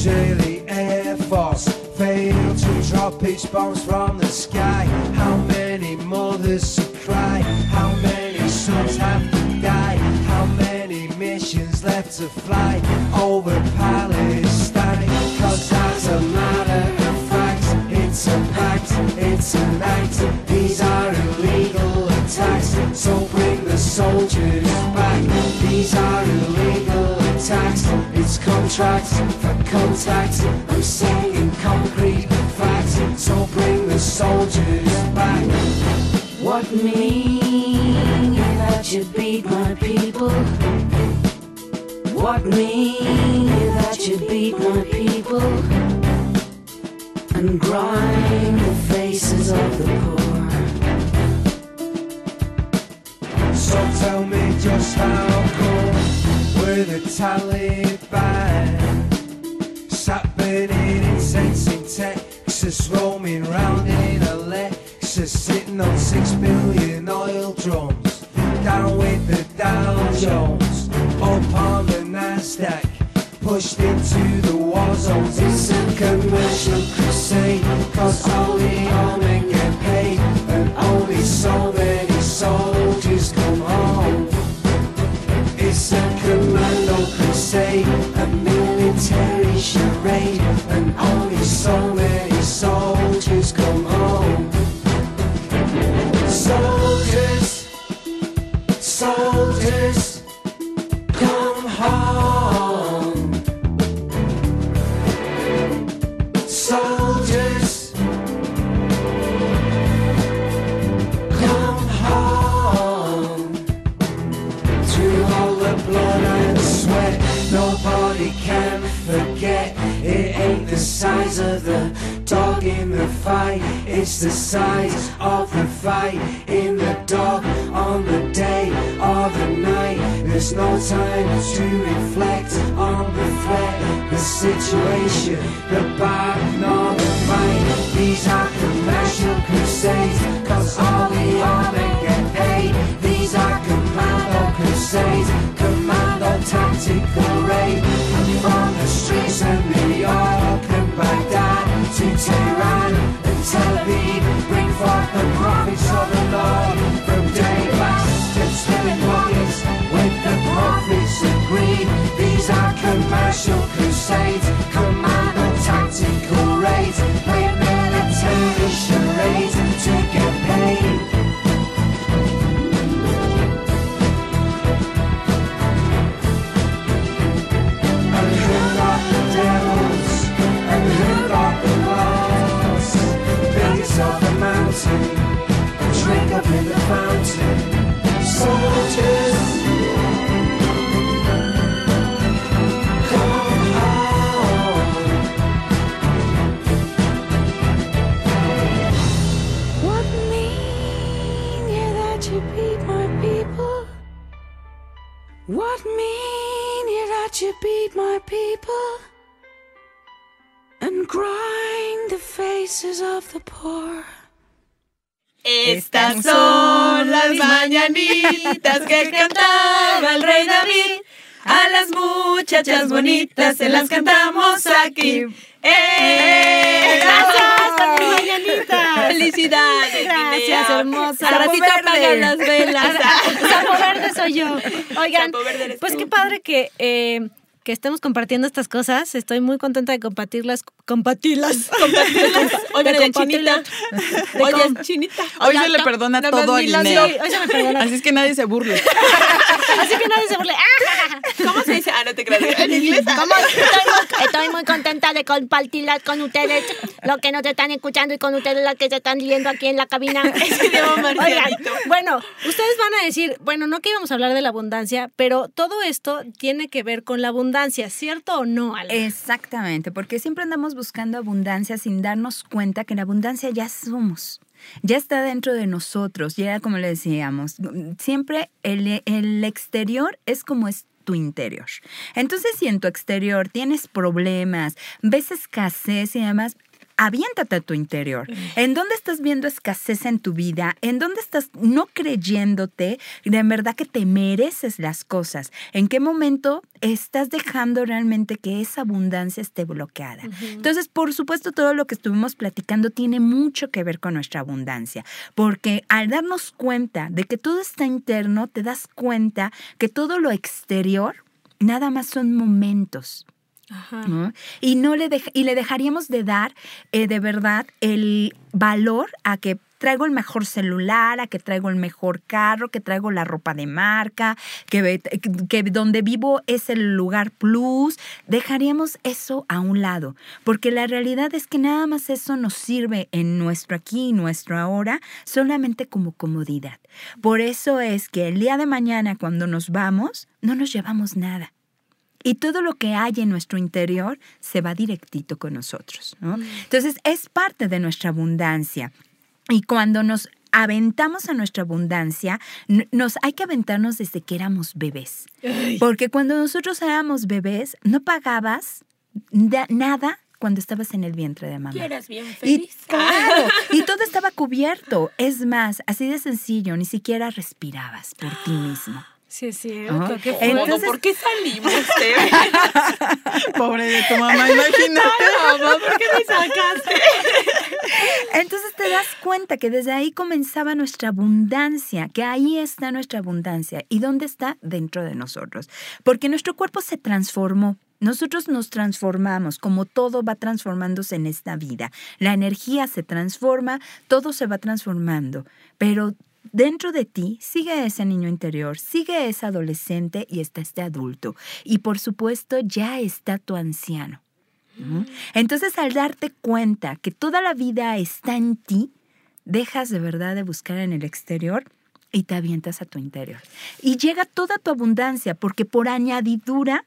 Israeli Air Force fail to drop its bombs from the sky. How many mothers have cried? How many sons have to die? How many missions left to fly over Palestine? Cause as a matter of fact, it's a pact, it's an act. These are illegal attacks, so bring the soldiers back. These are illegal attacks, it's contracts for contact. I'm saying concrete facts, so bring the soldiers back. What mean that you beat my people? What mean that you beat my people? And grind the faces of the poor. So tell me just how the Taliban. pretense in Texas, roaming round in a Lexus, sitting on six billion oil drums. Down with the Dow Jones, up on the Nasdaq, pushed into the war zones. It's a commercial crusade, cause only all men get paid, and only so fight, it's the size of the fight in the dark, on the day or the night. There's no time to reflect on the threat, the situation, the bar, nor the fight. These are commercial crusades, cause all the army get paid. These are commando crusades, commando tactical raid. From the streets of New York and Baghdad to Tehran Aviv, bring forth the prophets of the Lord. The poor. Estas son las mañanitas que cantaba el rey David. A las muchachas bonitas se las cantamos aquí. ¡Eh! Mañanitas. ¡Felicidades! Gracias, hermosa. Al ratito apagan las velas. Sapo verde soy yo. Oigan, pues qué padre que, eh, que estemos compartiendo estas cosas. Estoy muy contenta de compartirlas. Compartirlas. Compartirlas. Oigan, de chinita. De Oye, com- chinita. Hoy se le perdona todo a ni las Guinea. doy. Hoy se me perdona. Así es que nadie se burle. Así que nadie se burle. ¡Ah! ¿Cómo se dice? Ah, no te creas. En inglés. ¿Cómo? Estoy, muy, estoy muy contenta de compartirlas con ustedes, lo que nos están escuchando y con ustedes las que se están viendo aquí en la cabina. Oigan, bueno, ustedes van a decir, bueno, no que íbamos a hablar de la abundancia, pero todo esto tiene que ver con la abundancia, ¿cierto o no, Alba? Exactamente, porque siempre andamos buscando abundancia sin darnos cuenta que la abundancia ya somos. Ya está dentro de nosotros, ya como le decíamos, siempre el, el exterior es como es tu interior. Entonces, si en tu exterior tienes problemas, ves escasez y demás, aviéntate a tu interior. ¿En dónde estás viendo escasez en tu vida? ¿En dónde estás no creyéndote de verdad que te mereces las cosas? ¿En qué momento estás dejando realmente que esa abundancia esté bloqueada? Entonces, por supuesto, todo lo que estuvimos platicando tiene mucho que ver con nuestra abundancia, porque al darnos cuenta de que todo está interno, te das cuenta que todo lo exterior nada más son momentos. Y, no le y le dejaríamos de dar eh, de verdad el valor a que traigo el mejor celular, a que traigo el mejor carro, que traigo la ropa de marca, que, ve- que donde vivo es el lugar plus. Dejaríamos eso a un lado, porque la realidad es que nada más eso nos sirve en nuestro aquí y nuestro ahora solamente como comodidad. Por eso es que el día de mañana cuando nos vamos, no nos llevamos nada. Y todo lo que hay en nuestro interior se va directito con nosotros. ¿no? Entonces, es parte de nuestra abundancia. Y cuando nos aventamos a nuestra abundancia, nos hay que aventarnos desde que éramos bebés. Porque cuando nosotros éramos bebés, no pagabas da- nada cuando estabas en el vientre de mamá. Y eras bien Y claro, y todo estaba cubierto. Es más, así de sencillo, ni siquiera respirabas por ti mismo. Sí, es cierto. Ajá. qué Entonces-. ¿Por qué salimos? Pobre de tu mamá, imagínate. Mamá, ¿por qué me sacaste? Entonces te das cuenta que desde ahí comenzaba nuestra abundancia, que ahí está nuestra abundancia. ¿Y dónde está? Dentro de nosotros. Porque nuestro cuerpo se transformó. Nosotros nos transformamos, como todo va transformándose en esta vida. La energía se transforma, todo se va transformando, pero dentro de ti sigue ese niño interior, sigue ese adolescente y está este adulto. Y por supuesto ya está tu anciano. ¿no? Entonces, al darte cuenta que toda la vida está en ti, dejas de verdad de buscar en el exterior y te avientas a tu interior. Y llega toda tu abundancia, porque por añadidura,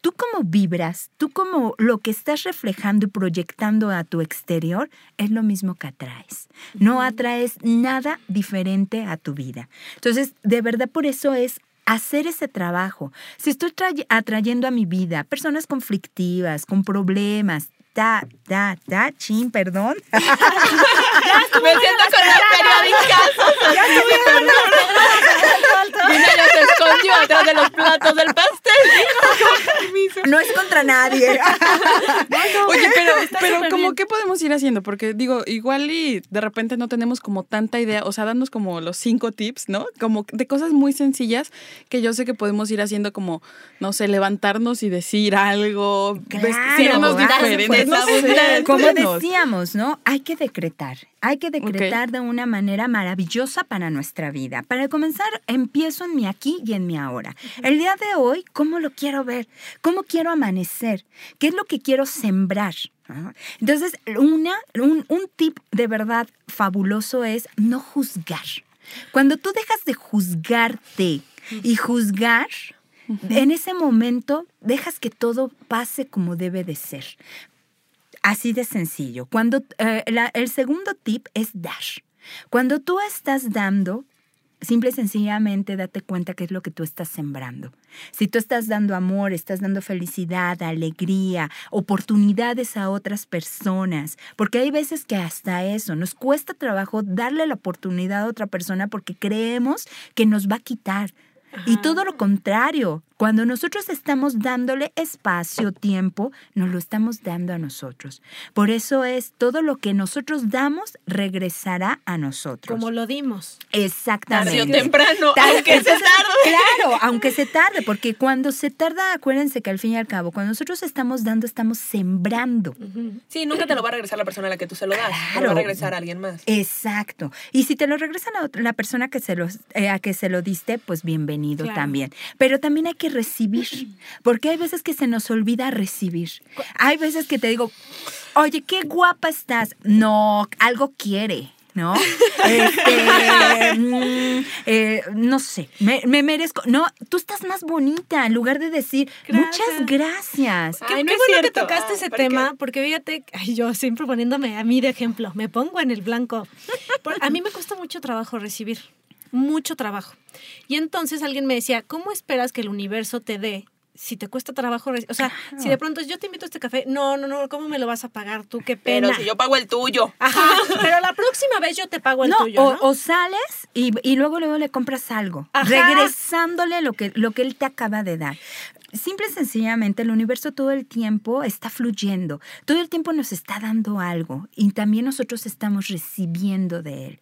tú como vibras, tú como lo que estás reflejando y proyectando a tu exterior, es lo mismo que atraes. No atraes nada diferente a tu vida. Entonces, de verdad, por eso es hacer ese trabajo. Si estoy tray- atrayendo a mi vida personas conflictivas, con problemas, ta, ta, ta, chin, perdón. Me siento con la periódica. Vine y se escondió atrás de los platos del pastel. No es contra nadie. Oye, pero, pero como qué podemos ir haciendo? Porque digo, igual y de repente no tenemos como tanta idea, o sea, danos como los cinco tips, ¿no? Como de cosas muy sencillas que yo sé que podemos ir haciendo como, no sé, levantarnos y decir algo, vestirnos diferentes, no sé, Como decíamos, ¿no? Hay que decretar. Hay que decretar de una manera maravillosa para nuestra vida. Para comenzar, empiezo en mi aquí y en mi ahora. El día de hoy, ¿cómo lo quiero ver? ¿Cómo quiero amanecer? ¿Qué es lo que quiero sembrar? ¿Ah? Entonces, una, un, un tip de verdad fabuloso es no juzgar. Cuando tú dejas de juzgarte y juzgar, en ese momento dejas que todo pase como debe de ser. Así de sencillo. Cuando eh, la- el segundo tip es dar. Cuando tú estás dando, simple y sencillamente date cuenta qué es lo que tú estás sembrando. Si tú estás dando amor, estás dando felicidad, alegría, oportunidades a otras personas, porque hay veces que hasta eso nos cuesta trabajo darle la oportunidad a otra persona porque creemos que nos va a quitar. Y todo lo contrario, cuando nosotros estamos dándole espacio, tiempo, nos lo estamos dando a nosotros. Por eso es todo lo que nosotros damos regresará a nosotros. Como lo dimos. Exactamente. Tarde o temprano, aunque se tarde. Claro, aunque se tarde, porque cuando se tarda, acuérdense que al fin y al cabo, cuando nosotros estamos dando, estamos sembrando. Sí, nunca te lo va a regresar la persona a la que tú se lo das. Te lo va Claro. a regresar a alguien más. Exacto. Y si te lo regresa la, otra- la persona que se los, eh, a que se lo diste, pues bienvenido Claro. también. Pero también hay que recibir, porque hay veces que se nos olvida recibir. Hay veces que te digo, oye, qué guapa estás. No, algo quiere. ¿No? Este, mm, eh, no sé, me, me merezco. No, tú estás más bonita en lugar de decir muchas gracias. Qué, Ay, no qué es bueno que cierto. tocaste Ah, ese ¿por qué? tema, porque fíjate, ay, yo siempre poniéndome a mí de ejemplo, me pongo en el blanco. Por- a mí me cuesta mucho trabajo recibir, mucho trabajo. Y entonces alguien me decía, ¿cómo esperas que el universo te dé si te cuesta trabajo? reci-?" O sea, si de pronto yo te invito a este café, no, no, no, ¿cómo me lo vas a pagar tú? Qué pena. Pero si yo pago el tuyo. Ajá, pero la próxima vez yo te pago el no, tuyo, o, ¿no? o sales y, y luego luego le compras algo, Ajá. regresándole lo que, lo que él te acaba de dar. Simple y sencillamente, el universo todo el tiempo está fluyendo, todo el tiempo nos está dando algo y también nosotros estamos recibiendo de él.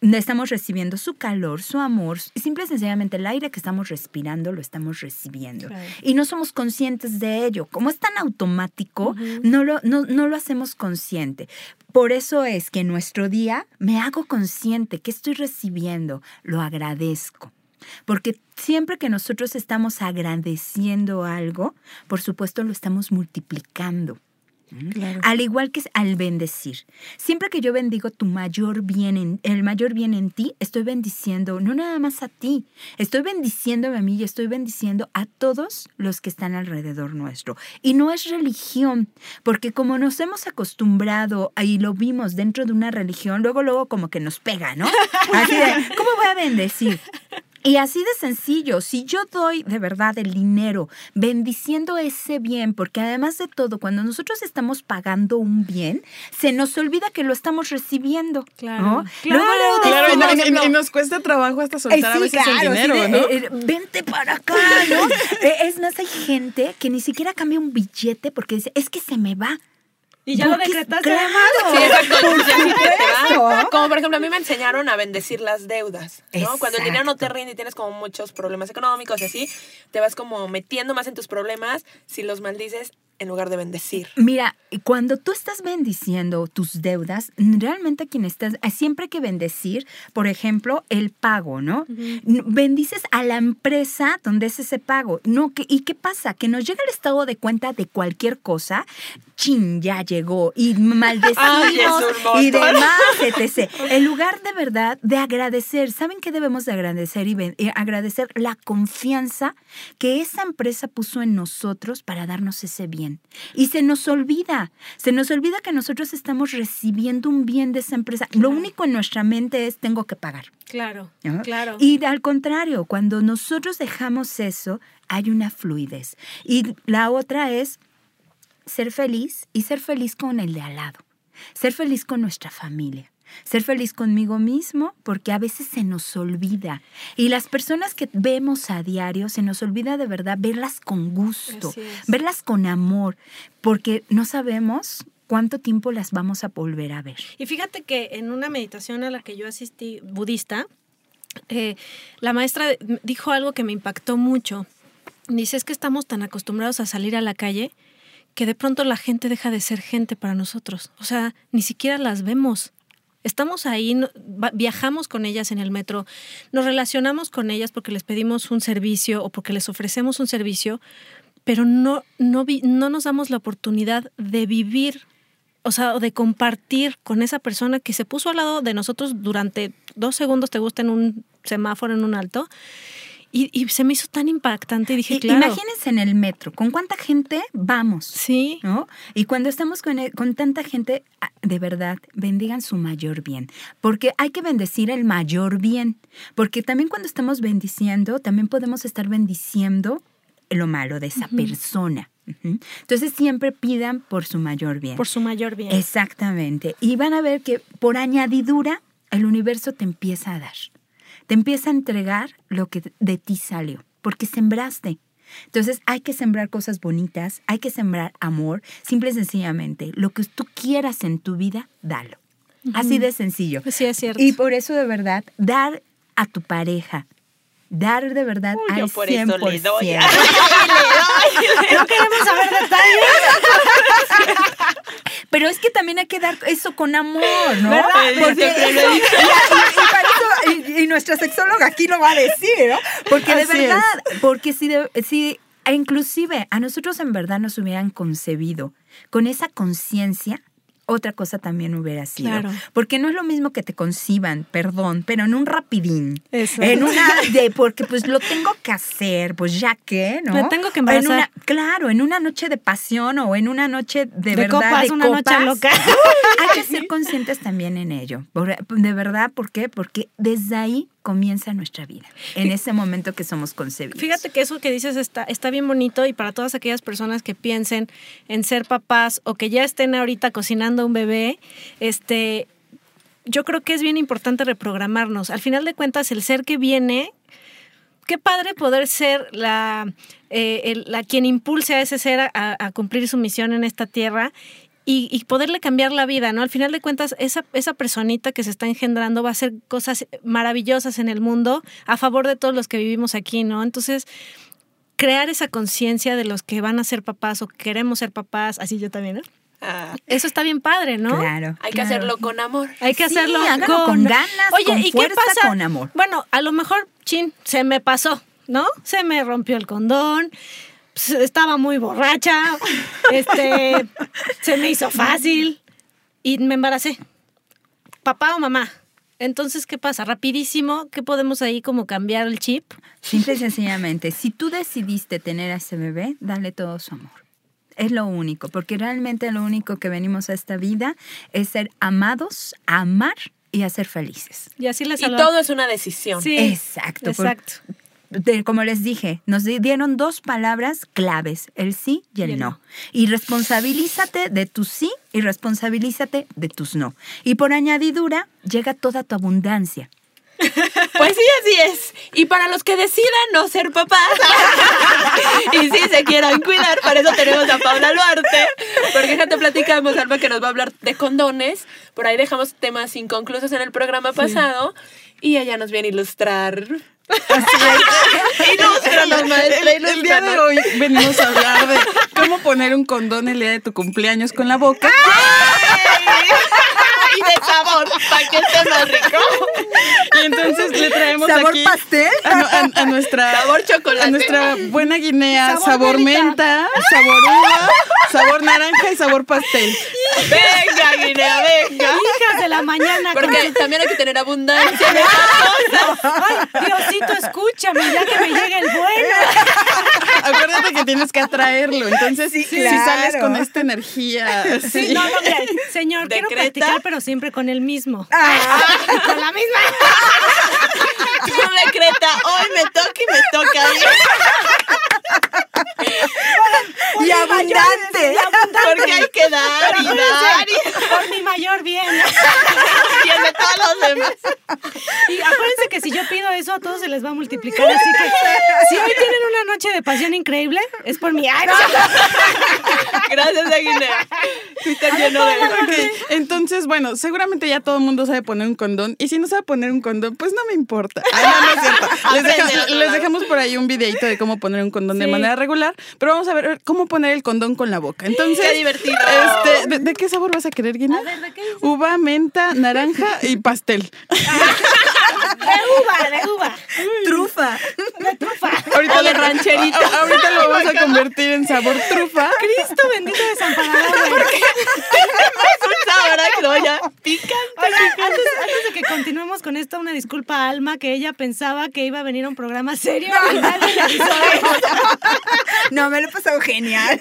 Estamos recibiendo su calor, su amor, simple y sencillamente el aire que estamos respirando lo estamos recibiendo. Claro. Y no somos conscientes de ello. Como es tan automático, no, lo, no, no lo hacemos consciente. Por eso es que en nuestro día me hago consciente que estoy recibiendo, lo agradezco. Porque siempre que nosotros estamos agradeciendo algo, por supuesto lo estamos multiplicando. Al igual que al bendecir. Siempre que yo bendigo tu mayor bien, en, el mayor bien en ti, estoy bendiciendo no nada más a ti, estoy bendiciéndome a mí y estoy bendiciendo a todos los que están alrededor nuestro. Y no es religión, porque como nos hemos acostumbrado y lo vimos dentro de una religión, luego, luego como que nos pega, ¿no? Así de, ¿cómo voy a bendecir? Y así de sencillo, si yo doy de verdad el dinero bendiciendo ese bien, porque además de todo, cuando nosotros estamos pagando un bien, se nos olvida que lo estamos recibiendo. Claro. ¿no? Claro. Luego, Claro, y, decimos, y- y nos cuesta trabajo hasta eh, soltar a sí, veces claro, el sí, dinero, de, ¿no? eh, eh, vente para acá, ¿no? Eh, es más, hay gente que ni siquiera cambia un billete porque dice, es que se me va. Y ya lo decretaste. Claro. Sí, exacto. Como por ejemplo, a mí me enseñaron a bendecir las deudas, ¿no? Cuando el dinero no te rinde y tienes como muchos problemas económicos y así, te vas como metiendo más en tus problemas si los maldices en lugar de bendecir. Mira, cuando tú estás bendiciendo tus deudas, realmente quien estás, siempre hay que bendecir, por ejemplo, el pago, ¿no? Bendices a la empresa donde es ese pago. No, que- ¿Y qué pasa? Que nos llega el estado de cuenta de cualquier cosa, chin, ya llegó, y maldecimos, Ay, y demás, etc. En lugar de verdad de agradecer, ¿saben qué debemos de agradecer? Y agradecer la confianza que esa empresa puso en nosotros para darnos ese bien. Y se nos olvida, se nos olvida que nosotros estamos recibiendo un bien de esa empresa. Lo único en nuestra mente es tengo que pagar. Claro, ¿no? claro. Y al contrario, cuando nosotros dejamos eso, hay una fluidez. Y la otra es ser feliz y ser feliz con el de al lado. Ser feliz con nuestra familia. Ser feliz conmigo mismo, porque a veces se nos olvida. Y las personas que vemos a diario, se nos olvida de verdad verlas con gusto, verlas con amor, porque no sabemos cuánto tiempo las vamos a volver a ver. Y fíjate que en una meditación a la que yo asistí budista, eh, la maestra dijo algo que me impactó mucho. Dice, es que estamos tan acostumbrados a salir a la calle que de pronto la gente deja de ser gente para nosotros. O sea, ni siquiera las vemos. Estamos ahí, viajamos con ellas en el metro, nos relacionamos con ellas porque les pedimos un servicio o porque les ofrecemos un servicio, pero no, no, no nos damos la oportunidad de vivir o sea, de compartir con esa persona que se puso al lado de nosotros durante dos segundos, te gusta en un semáforo, en un alto, y, y se me hizo tan impactante y dije, I- claro. Imagínense en el metro, ¿con cuánta gente vamos? Sí. ¿No? Y cuando estamos con, e- con tanta gente, ah, de verdad, bendigan su mayor bien. Porque hay que bendecir el mayor bien. Porque también cuando estamos bendiciendo, también podemos estar bendiciendo lo malo de esa persona. Entonces siempre pidan por su mayor bien. Por su mayor bien. Exactamente. Y van a ver que por añadidura el universo te empieza a dar. Te empieza a entregar lo que de ti salió, porque sembraste. Entonces hay que sembrar cosas bonitas, hay que sembrar amor, simple y sencillamente. Lo que tú quieras en tu vida, dalo. Así de sencillo. Sí, es cierto. Y por eso de verdad, dar a tu pareja, dar de verdad Uy, yo al por 100%. eso le doy. No queremos saber detalles. Pero es que también hay que dar eso con amor, ¿no? ¿Verdad? Porque eso- y, y- y para y- y nuestra sexóloga aquí lo va a decir, ¿no? Porque de Así verdad, porque si, de- si e inclusive a nosotros en verdad nos hubieran concebido con esa conciencia, otra cosa también hubiera sido. Claro. Porque no es lo mismo que te conciban, perdón, pero en un rapidín. Eso. En una de, porque pues lo tengo que hacer, pues ya que, ¿no? Me tengo que En embarazar. una- claro, en una noche de pasión o en una noche de, De verdad copas, de una noche loca. Hay que ser conscientes también en ello. De verdad, ¿por qué? Porque desde ahí comienza nuestra vida, en ese momento que somos concebidos. Fíjate que eso que dices está, está bien bonito y para todas aquellas personas que piensen en ser papás o que ya estén ahorita cocinando un bebé, este, yo creo que es bien importante reprogramarnos. Al final de cuentas, el ser que viene, qué padre poder ser la, eh, el- la quien impulse a ese ser a, a cumplir su misión en esta tierra. Y, y poderle cambiar la vida, ¿no? Al final de cuentas, esa, esa personita que se está engendrando va a hacer cosas maravillosas en el mundo a favor de todos los que vivimos aquí, ¿no? Entonces, crear esa conciencia de los que van a ser papás o queremos ser papás, así yo también, ¿no? Ah, Eso está bien padre, ¿no? Claro. hay que hacerlo con amor. Hay que Sí, hacerlo háganlo con ganas, Oye, con ¿y fuerza, qué pasa? con amor. Bueno, a lo mejor, chin, se me pasó, ¿no? Se me rompió el condón, pues, estaba muy borracha, este, se me hizo fácil y me embaracé. Papá o mamá. Entonces, ¿qué pasa? Rapidísimo, ¿qué podemos ahí como cambiar el chip? Simple y sencillamente, si tú decidiste tener a ese bebé, dale todo su amor. Es lo único, porque realmente lo único que venimos a esta vida es ser amados, amar y a ser felices. Y así les Y todo es una decisión. Sí. Exacto. por- Exacto. De- como les dije, nos di- dieron dos palabras claves, el sí y el, no. Y responsabilízate de tus sí y responsabilízate de tus no. Y por añadidura llega toda tu abundancia. Pues sí, así es. Y para los que decidan no ser papás y si se quieran cuidar, para eso tenemos a Paula Luarte. Porque ya te platicamos, Alma, que nos va a hablar de condones. Por ahí dejamos temas inconclusos en el programa pasado. Y ella nos viene a ilustrar. Ilústranos, maestra, El, el día de hoy venimos a hablar de cómo poner un condón el día de tu cumpleaños con la boca. Y de sabor, para que esté más rico. Y entonces le traemos ¿Sabor aquí pastel? A, nu- a- a nuestra Sabor chocolate. a nuestra buena guinea, Sabor menta, sabor uva, sabor naranja y sabor pastel. Venga, Guinea, venga. Hijas de la mañana. Porque también hay que tener abundancia de cosas. Ay, Diosito, escúchame, ya que me llegue el bueno. Acuérdate que tienes que atraerlo. Entonces, si claro. sales con esta energía, Sí, sí. no, no, mira, señor, quiero Decreta. practicar, pero siempre con el mismo. Ah. con la misma. Tú decreta, hoy me toca y me toca. Y abundante. Porque hay que dar y dar y Por mi mayor bien. y el de todos los demás. Y acuérdense que si yo pido eso, a todos se les va a multiplicar. Así que si hoy tienen una noche de pasión increíble, es por mi. Ay, no. Gracias, a Guinea. Twitter lleno de... Entonces, bueno, seguramente ya todo el mundo sabe poner un condón. Y si no sabe poner un condón, pues no me importa. Ay, no, no es cierto. Les, deja- dejamos por ahí un videito de cómo poner un condón de manera regular. Pero vamos a ver cómo poner el condón con la boca. Entonces, Qué divertido. Este, ¿de, de qué sabor vas a querer, Guina? Uva, menta, naranja y pastel. uva, de uva. Trufa. De trufa. Ahorita O de lo- rancherito. a- a- Ahorita lo vamos a convertir en sabor trufa. Cristo bendito desamparado. güey. Un sabor a croya. Picante. Antes, antes de que continuemos con esto, una disculpa a Alma, que ella pensaba que iba a venir a un programa serio le. No, me lo he pasado genial.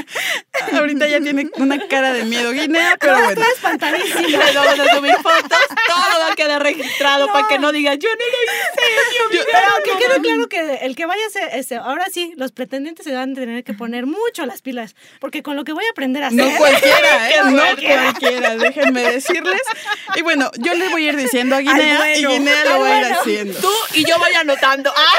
Ahorita ya tiene una cara de miedo Guinea, pero bueno. estoy espantadísima. Les vamos a subir fotos. Todo va a quedar registrado para que no digan, yo no lo hice. Pero que quede claro que el que vaya a ser, este, ahora sí, los pretendientes se van a tener que poner mucho las pilas, porque con lo que voy a aprender a hacer. No cualquiera, ¿eh? No cualquiera. cualquiera, déjenme decirles. Y bueno, yo le voy a ir diciendo a Guinea y. Guinea lo va a ir bueno. haciendo. Tú y yo voy anotando. Ah,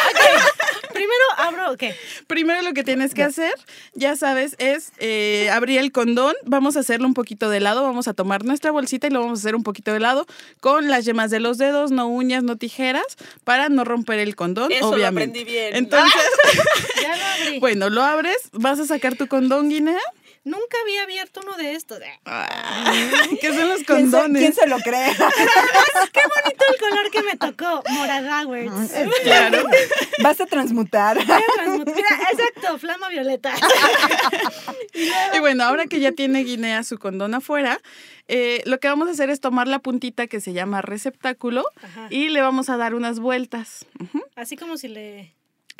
Primero abro, ¿qué? Primero lo que tienes que hacer, ya sabes, es eh, abrir el condón. Vamos a hacerlo un poquito de lado. Vamos a tomar nuestra bolsita y lo vamos a hacer un poquito de lado con las yemas de los dedos, no uñas, no tijeras, para no romper el condón, Eso lo obviamente. aprendí bien. Entonces, Ya lo abrí. bueno, lo abres, vas a sacar tu condón, Guinea. Nunca había abierto uno de estos. ¿Qué son los ¿Quién se, condones? quién se lo cree? Qué bonito el color que me tocó. Moradowers. Claro. Vas a transmutar. Voy a transmutar. Mira, exacto, flama violeta. Y bueno, ahora que ya tiene Guinea su condón afuera, eh, lo que vamos a hacer es tomar la puntita que se llama receptáculo Ajá. y le vamos a dar unas vueltas. Así como si le.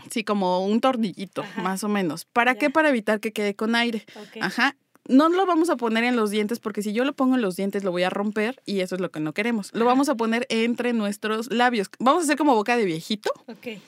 Sí, como un tornillito, Ajá. más o menos. ¿Para Ya. qué? Para evitar que quede con aire. Ajá. No lo vamos a poner en los dientes porque si yo lo pongo en los dientes lo voy a romper y eso es lo que no queremos. Lo vamos a poner entre nuestros labios. Vamos a hacer como boca de viejito Ok.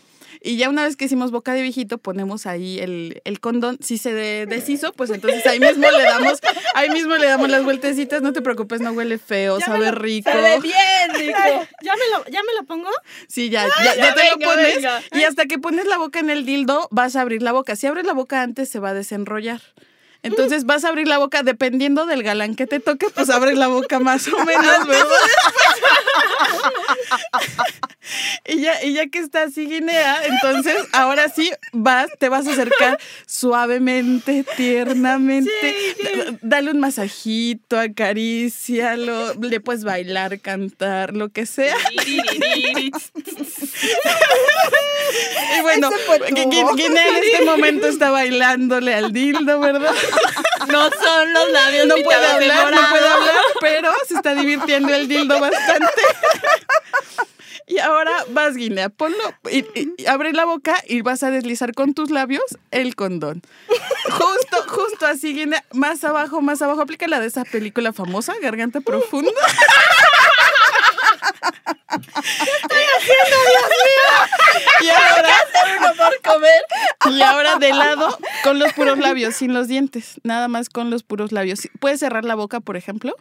Y ya una vez que hicimos boca de viejito ponemos ahí el, el condón. Si se de- deshizo, pues entonces ahí mismo le damos, ahí mismo le damos las vueltecitas. No te preocupes, no huele feo, Ya sabe lo- rico. Sabe bien, rico. ¿Ya me lo, ya me lo pongo? Sí, ya, ya, ya ya te lo pones. venga. Y hasta que pones la boca en el dildo, vas a abrir la boca. Si abres la boca antes, se va a desenrollar. Entonces vas a abrir la boca, dependiendo del galán que te toque, pues abres la boca más o menos, ¿verdad? y, ya, y ya que está así Guinea, entonces ahora sí vas, te vas a acercar suavemente, tiernamente. Dale un masajito, acarícialo, le puedes bailar, cantar, lo que sea. Y bueno, Guinea en este momento está bailándole al dildo, ¿verdad? No son los labios No puede hablar, no puede hablar, pero se está divirtiendo el dildo bastante. Y ahora vas, Guinea, ponlo, y, y- y abre la boca y vas a deslizar con tus labios el condón. Justo, justo así, Guinea, más abajo, más abajo. Aplica la de esa película famosa, Garganta Profunda. Y ahora por comer. Y ahora de lado con los puros labios, sin los dientes, nada más con los puros labios. Puedes cerrar la boca, por ejemplo.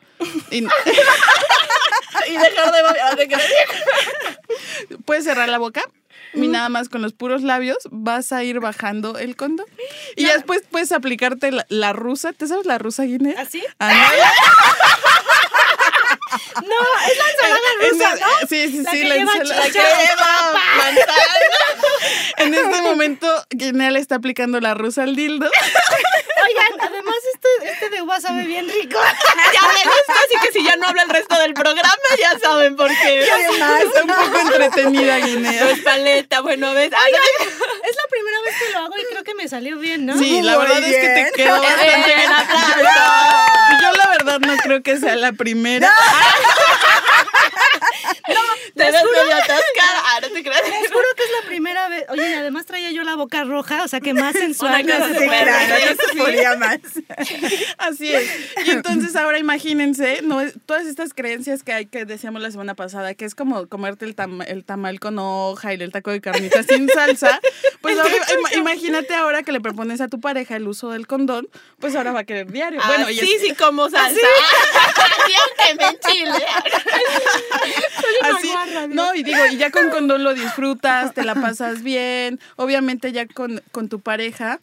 Y, Y dejar de babear, puedes cerrar la boca. Y nada más con los puros labios vas a ir bajando el condón. Y ya después puedes aplicarte la, la rusa. ¿Te sabes la rusa, Guinea? ¿Así? Ah, no. No, es la ensalada rusa. Sí, sí, La sí, que la lleva ensalada. chicha, papa. En este momento, Guinea le está aplicando la rusa al dildo. Oigan, además este, este de uva sabe bien rico. Ya me gusta, así que si ya no habla el resto del programa, ya saben por qué. Está un poco entretenida, Guinea. Pues paleta, bueno, ves. Ay, Es la primera vez que lo hago y creo que me salió bien, ¿no? Sí, la Muy verdad es que te quedó bastante bien. Yo la verdad no creo que sea la primera. Te ves medio atascada. Ah, no te creas. Les juro que es la primera vez. Oye, y además traía yo la boca roja, o sea que más sensual. Una cosa No qué. claro, no se podía más. Así es. Y entonces ahora imagínense, no es- todas estas creencias que hay que decíamos la semana pasada, que es como comerte el, tam- el tamal con hoja y el taco de carnitas sin salsa, pues ahora ima- imagínate ahora que le propones a tu pareja el uso del condón, pues ahora va a querer diario. bueno, y sí, es- sí, como salsa. Sí, aunque me enchile. Así, no, y digo, y ya con condón lo disfrutas, te la pasas bien, obviamente ya con, con tu pareja,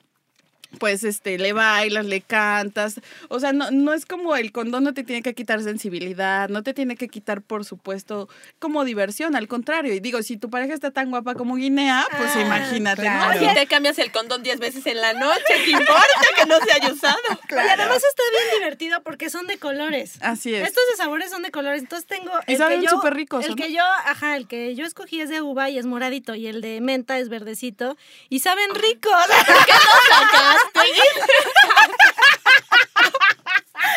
pues este, le bailas, le cantas, o sea, no, no es como el condón no te tiene que quitar sensibilidad, no te tiene que quitar, por supuesto, como diversión, al contrario, y digo, si tu pareja está tan guapa como Guinea, pues imagínate, ¿no? claro. Oye, te cambias el condón 10 veces en la noche, ¿te importa que no se haya usado? Y además está bien divertido porque son de colores. Así es. Estos de sabores son de colores. Entonces tengo. Y el saben que yo- súper ricos, El ¿o que no? yo, ajá, el que yo escogí es de uva y es moradito. Y el de menta es verdecito. Y saben ricos.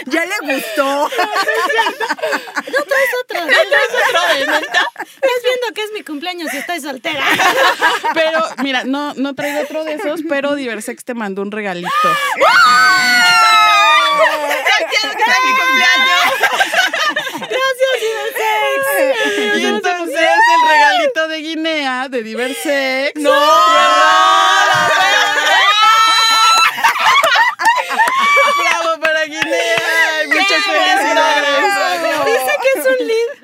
Ya le gustó. No traes otro. ¿no? otro de menta? Estás viendo que es mi cumpleaños y estoy soltera. Pero, mira, no, no traigo otro de esos, pero Diversex te mandó un regalito. ¡Quiero que sea mi cumpleaños! Y entonces el regalito de Guinea, de Diversex. ¡No! ¡Bravo para Guinea! y ¡Muchas felicidades! Dice que es un lip-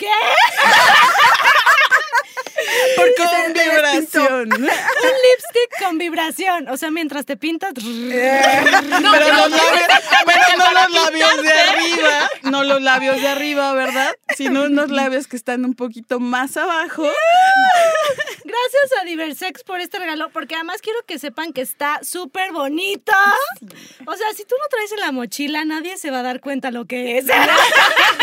lipstick. ¿Qué? Por con vibración. Un lipstick con vibración. O sea, mientras te pintas. pero los labios, pero no los labios de arriba, no los labios de arriba, ¿verdad? Sino unos labios que están un poquito más abajo. Gracias a Diversex por este regalo, porque además quiero que sepan que está súper bonito. O sea, si tú lo traes en la mochila, nadie se va a dar cuenta lo que es.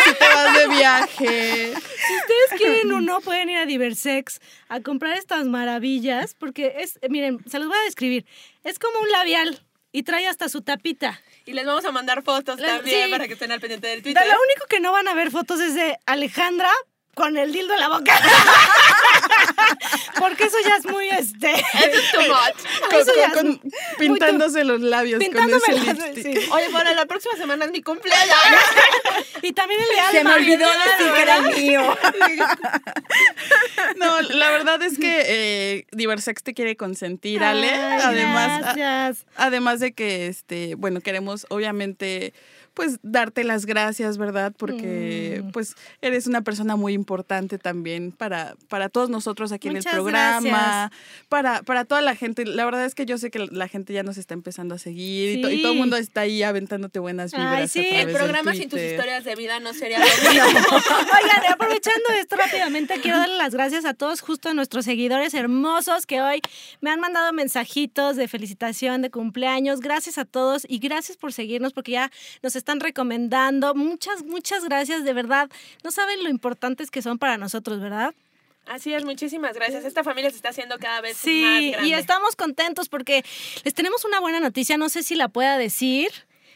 Si te vas de viaje. Si ustedes quieren uno, pueden ir a Diversex a comprar estas maravillas, porque es, eh, miren, se los voy a describir. Es como un labial y trae hasta su tapita. Y les vamos a mandar fotos también sí. para que estén al pendiente del De Twitter. lo único que no van a ver fotos es de Alejandra con el dildo en la boca. Porque eso ya es muy este. Eso es too much. Con- Eso ya con- es con- pintándose los labios con Pintándome ese las- lipstick. sí. Oye, para la próxima semana es mi cumpleaños. Y también el de Alma. Se me olvidó decir que era mío. No, la verdad es que eh, Diversex te quiere consentir, Ale. Ay, además, a- además de que, este, bueno, queremos obviamente, pues, darte las gracias, ¿verdad? Porque, Mm. pues, eres una persona muy importante también para, para todos nosotros aquí Muchas en el programa, para, para toda la gente. La verdad es que yo sé que la gente ya nos está empezando a seguir y, to- y todo el Sí. mundo está ahí aventándote buenas Ay, vibras. sí. a El programa sin tus historias de vida no sería lo mismo. Oigan, aprovechando esto rápidamente, quiero darle las gracias a todos justo a nuestros seguidores hermosos que hoy me han mandado mensajitos de felicitación, de cumpleaños. Gracias a todos y gracias por seguirnos porque ya nos están recomendando. Muchas, muchas gracias, de verdad. No saben lo importantes que son para nosotros, ¿verdad? Así es, muchísimas gracias. Esta familia se está haciendo cada vez más Sí, grande. y estamos contentos porque les tenemos una buena noticia, no sé si la pueda decir.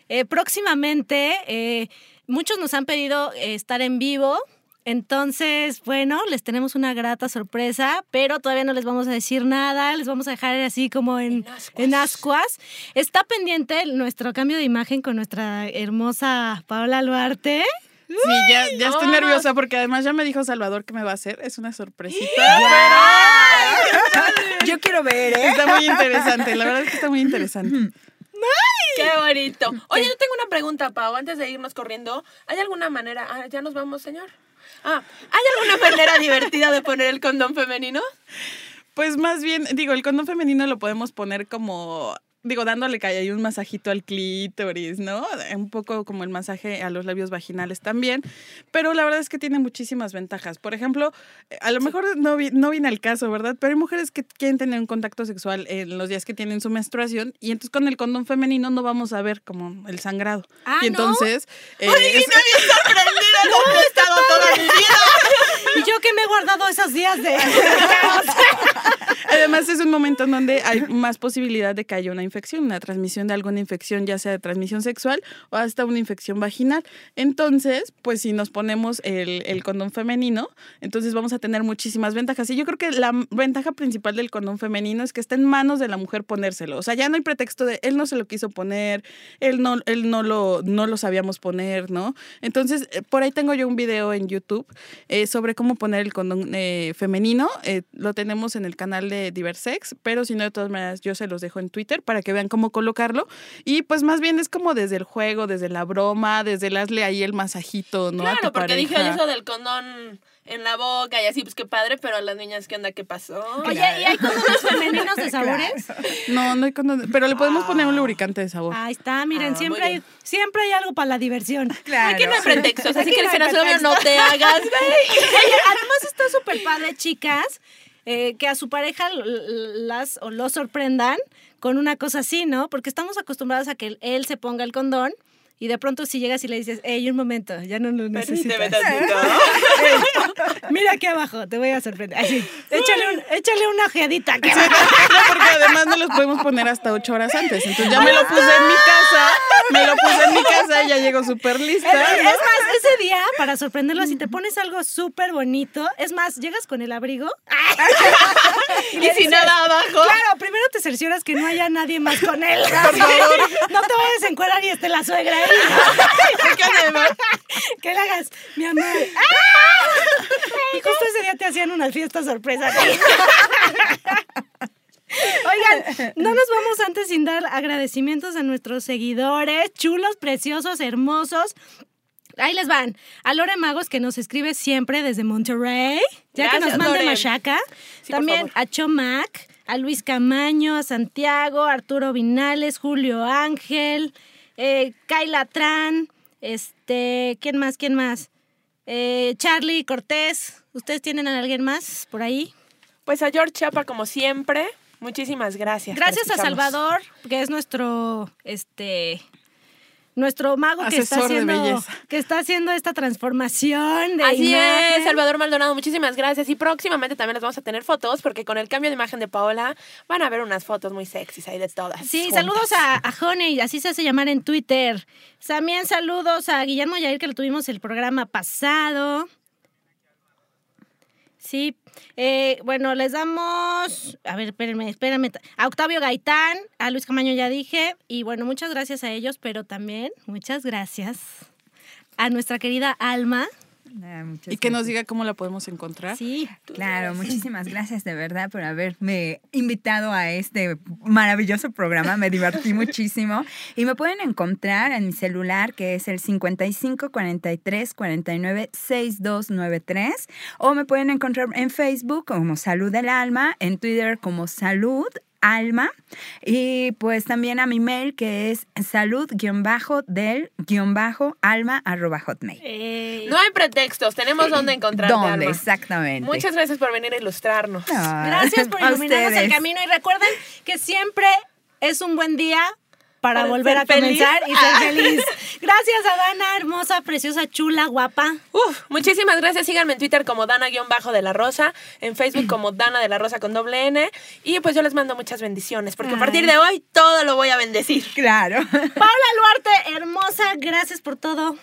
Eh, próximamente, eh, muchos nos han pedido eh, estar en vivo. Entonces, bueno, les tenemos una grata sorpresa, pero todavía no les vamos a decir nada, les vamos a dejar así como en, en ascuas. Está pendiente nuestro cambio de imagen con nuestra hermosa Paola Luarte. Sí, ya, ya estoy Vámonos. nerviosa porque además ya me dijo Salvador que me va a hacer. Es una sorpresita. Yo quiero ver, ¿eh? Está muy interesante, la verdad es que está muy interesante. ¡Qué bonito! Oye, yo tengo una pregunta, Pau, antes de irnos corriendo. ¿Hay alguna manera... Ah, ya nos vamos, señor. Ah, ¿hay alguna manera divertida de poner el condón femenino? Pues más bien, digo, el condón femenino lo podemos poner como, digo, dándole que hay un masajito al clítoris, ¿no? Un poco como el masaje a los labios vaginales también, pero la verdad es que tiene muchísimas ventajas. Por ejemplo, eh, a lo mejor no, vi- no viene al caso, ¿verdad? Pero hay mujeres que quieren tener un contacto sexual en los días que tienen su menstruación y entonces con el condón femenino no vamos a ver como el sangrado. Ah, y ¿no? entonces... eh, ¡Ay, es- bien sorprendida! ¿Dónde he estado toda mi vida? Y yo que me he guardado esos días de... Además es un momento en donde hay más posibilidad de que haya una infección, una transmisión de alguna infección, ya sea de transmisión sexual o hasta una infección vaginal. Entonces, pues si nos ponemos el, condón femenino, entonces vamos a tener muchísimas ventajas. Y yo creo que la ventaja principal del condón femenino es que está en manos de la mujer ponérselo. O sea, ya no hay pretexto de él no se lo quiso poner, él no, él no lo, no lo sabíamos poner, ¿no? Entonces, eh, por ahí tengo yo un video en YouTube eh, sobre cómo poner el condón eh, femenino. Lo tenemos en el canal de Diversex, pero si no, de todas maneras, yo se los dejo en Twitter para que vean cómo colocarlo. Y pues más bien es como desde el juego, desde la broma, desde el hazle ahí el masajito, ¿no? A Claro, tu porque dije pareja. eso del condón en la boca y así, pues qué padre, pero a las niñas, ¿qué onda? ¿Qué pasó? Oye, ¿y hay condones femeninos de sabores? No, no hay condón, pero le podemos poner un lubricante de sabor. Ahí está, miren, Ah, siempre hay, siempre hay algo para la diversión. Claro. Aquí no hay pretextos, así que no el no pretextos. te hagas. Oye, además está súper padre, chicas, eh, que a su pareja las o lo sorprendan con una cosa así, ¿no? Porque estamos acostumbrados a que él se ponga el condón y de pronto si llegas y le dices, hey, un momento, ya no lo necesitas. Mira aquí abajo, te voy a sorprender. Así, échale, un- échale una ojeadita. aquí Sí, abajo. no, porque además no los podemos poner hasta ocho horas antes. Entonces ya me lo puse en mi casa, me lo puse en mi casa y ya llego súper lista. Es ¿no? más, ese día, para sorprenderlo, si te pones algo súper bonito, es más, llegas con el abrigo Y sin nada abajo. Claro, primero te cercioras que no haya nadie más con él. No te vayas a encuadrar y esté la suegra ahí. que le hagas, mi amor. Y justo ese día te hacían una fiesta sorpresa. Oigan, no nos vamos antes sin dar agradecimientos a nuestros seguidores, chulos, preciosos, hermosos. Ahí les van. A Lore Magos, que nos escribe siempre desde Monterrey. Ya que nos manda Lore. Machaca. Sí, También a Chomac, a Luis Camaño, a Santiago, a Arturo Vinales, Julio Ángel, eh, Kaila Tran, este, ¿quién más? ¿Quién más? Eh, Charlie Cortés. ¿Ustedes tienen a alguien más por ahí? Pues a George Chapa, como siempre, muchísimas gracias. Gracias a. Salvador, que es nuestro, este, nuestro mago que está haciendo, que está haciendo esta transformación de Así imagen. es, Salvador Maldonado, muchísimas gracias. Y próximamente también les vamos a tener fotos, porque con el cambio de imagen de Paola van a ver unas fotos muy sexys ahí de todas. Sí, juntas. saludos a, a Honey, así se hace llamar en Twitter. También saludos a Guillermo Yair, que lo tuvimos el programa pasado. Sí, eh, bueno, les damos, a ver, espérenme, espérenme, a Octavio Gaitán, a Luis Camaño ya dije, y bueno, muchas gracias a ellos, pero también muchas gracias a nuestra querida Alma. Ah, Y que nos diga cómo la podemos encontrar. Sí, Claro, muchísimas gracias de verdad por haberme invitado a este maravilloso programa. Me divertí muchísimo. Y me pueden encontrar en mi celular, que es el 55 43 49 6293. O me pueden encontrar en Facebook como Salud del Alma, en Twitter como Salud Alma y pues también a mi mail que es salud-del-alma arroba hotmail. eh, No hay pretextos, tenemos dónde encontrarte, ¿Dónde? Alma. Exactamente. Muchas gracias por venir a ilustrarnos. Ah, Gracias por iluminarnos el camino y recuerden que siempre es un buen día para, Para volver a comenzar feliz. y ser feliz. Gracias a Dana, hermosa, preciosa, chula, guapa. Uf, muchísimas gracias. Síganme en Twitter como Dana-de la Rosa, en Facebook como Dana de la Rosa con doble N. Y pues yo les mando muchas bendiciones, porque a partir de hoy todo lo voy a bendecir. Claro. Paula Luarte, hermosa, gracias por todo.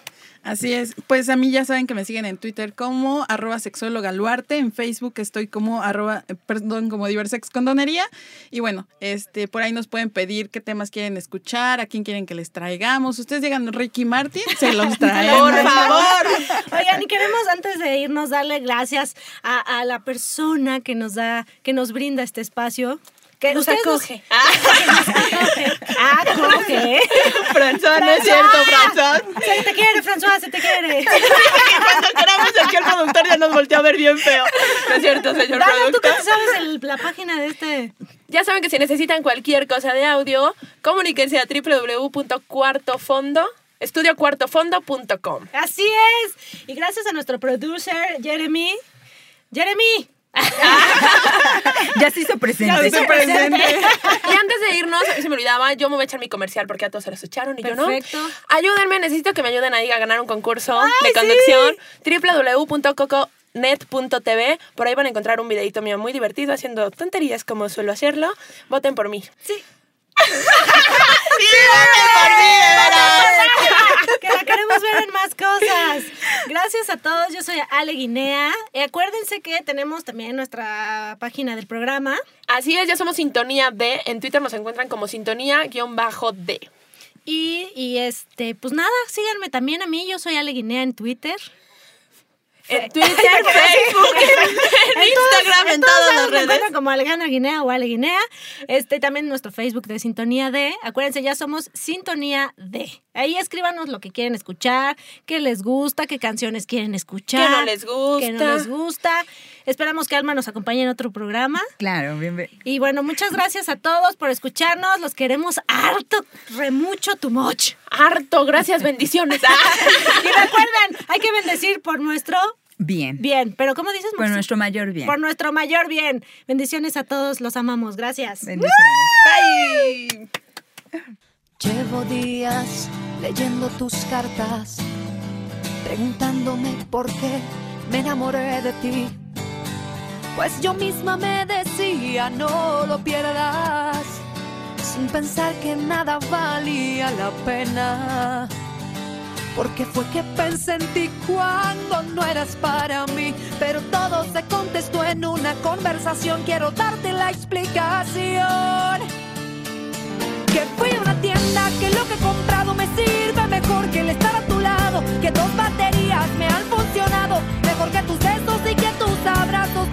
Así es. Pues a mí ya saben que me siguen en Twitter como arroba sexóloga Luarte. En Facebook estoy como arroba, eh, perdón, como diversex condonería. Y bueno, este, por ahí nos pueden pedir qué temas quieren escuchar, a quién quieren que les traigamos. Ustedes llegan Ricky Martin, se los traemos. Por favor. Oigan, y queremos antes de irnos darle gracias a, a la persona que nos da, que nos brinda este espacio. Que acoge. Que nos acoge. Acoge. François, no es cierto, François. Se te quiere, François, se te quiere. Cuando queramos aquí el productor ya nos volteó a ver bien feo. No es cierto, señor Dana, ¿tú qué productor. sabes el- la página de este? Ya saben que si necesitan cualquier cosa de audio, comuníquense a www.cuartofondo, estudiocuartofondo.com. Así es. Y gracias a nuestro producer, Jeremy. Jeremy. Ya se hizo presente. Ya se hizo presente. Y antes de irnos, se me olvidaba, yo me voy a echar mi comercial porque a todos se los echaron y yo no. Perfecto. Ayúdenme, necesito que me ayuden ahí a ganar un concurso Ay, de sí. conducción. www.coconet.tv. Por ahí van a encontrar un videito mío muy divertido haciendo tonterías como suelo hacerlo. Voten por mí. Sí. Que la queremos ver en más cosas. Gracias a todos. Yo soy Ale Guinea. Y acuérdense que tenemos también nuestra página del programa. Así es, ya somos Sintonía D. En Twitter nos encuentran como Sintonía-D. Y, y este, pues nada, síganme también a mí. Yo soy Ale Guinea en Twitter. En Twitter, Facebook, en, Instagram, en, todas lados las redes. como Alejandra Guinea o Ale Guinea. Este, también nuestro Facebook de Sintonía D. Acuérdense, ya somos Sintonía D. Ahí escríbanos lo que quieren escuchar, qué les gusta, qué canciones quieren escuchar. Que no les gusta. Que no les gusta. Esperamos que Alma nos acompañe en otro programa. Claro, bienvenido. Y bueno, muchas gracias a todos por escucharnos. Los queremos harto, re mucho, too much. Harto, gracias, bendiciones. Ah. Y recuerden, hay que bendecir por nuestro Bien. bien. Pero ¿cómo dices? Por nuestro mayor bien. Por nuestro mayor bien. Bendiciones a todos, los amamos. Gracias. Bendiciones. Llevo días leyendo tus cartas, preguntándome por qué me enamoré de ti. Pues yo misma me decía, no lo pierdas, sin pensar que nada valía la pena. Porque fue que pensé en ti cuando no eras para mí. Pero todo se contestó en una conversación. Quiero darte la explicación. Que fui a una tienda que lo que he comprado me sirve mejor que el estar a tu lado. Que dos baterías me han funcionado mejor que tus besos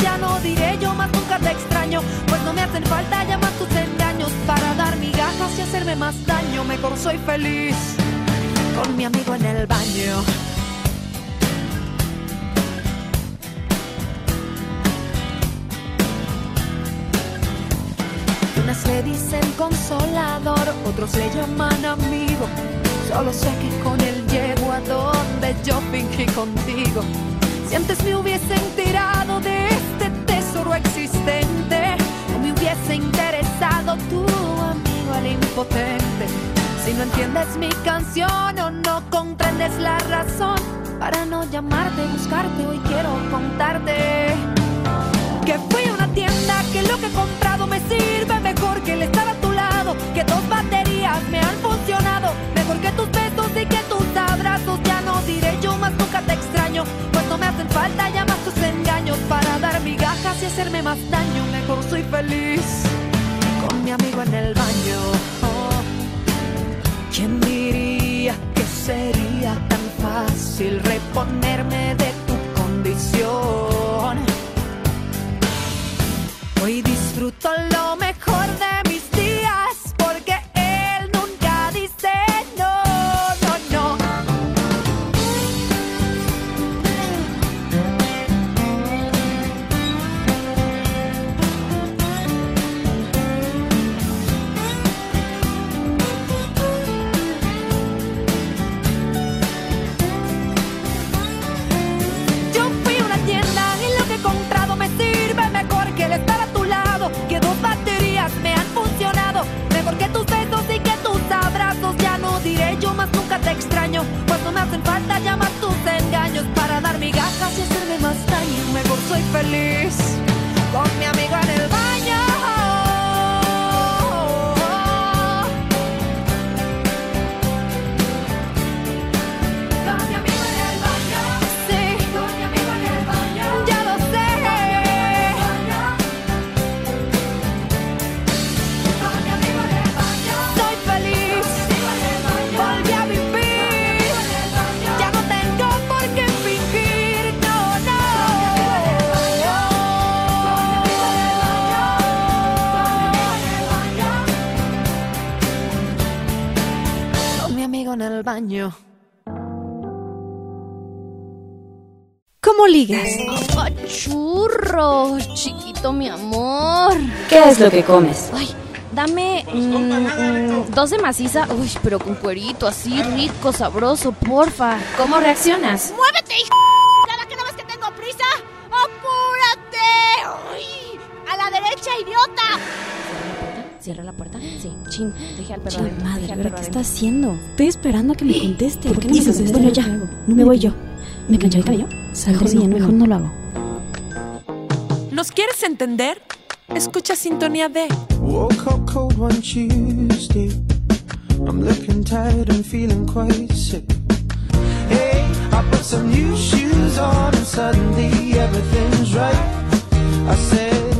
Ya no diré yo más nunca te extraño, pues no me hacen falta ya más tus engaños para dar migajas y hacerme más daño. Mejor soy feliz con mi amigo en el baño. Unas le dicen consolador, otros le llaman amigo. Solo sé que con él llego a donde yo fingí contigo. Si antes me hubiesen tirado de tesoro existente, no me hubiese interesado tu amigo el impotente. Si no entiendes mi canción o no comprendes la razón para no llamarte, buscarte, hoy quiero contarte que fui a una tienda que lo que he comprado me sirve mejor que el estar a tu lado, que dos baterías me han funcionado mejor que tus y que tus abrazos. Ya no diré yo más nunca te extraño, pues no me hacen falta ya más tus engaños para dar migajas y hacerme más daño. Mejor soy feliz con mi amigo en el baño. Oh. ¿Quién diría que sería tan fácil reponerme de tu condición? Hoy disfruto lo mejor de ¿Qué es lo que comes? Ay, dame mm, mm, dos de maciza. Uy, pero con cuerito, así rico, sabroso, porfa. ¿Cómo reaccionas? ¡Muévete, hijo! ¿Cada que no ves que tengo prisa? ¡Apúrate! ¡Ay! ¡A la derecha, idiota! ¿Cierra la puerta? Sí. Chin, dejé al perro Chin, adentro, madre, al ¿ahora perro qué está haciendo? Estoy esperando a que me conteste. ¿Por qué no me está- Bueno, ya. No me voy yo. ¿Me plancho el cabello? Saldré bien, mejor no lo hago. ¿Nos quieres entender? Escucha Sintonía D. Woke up cold one Tuesday. I'm looking tired and feeling quite sick. Hey, I put some new shoes on and suddenly everything's right. I said,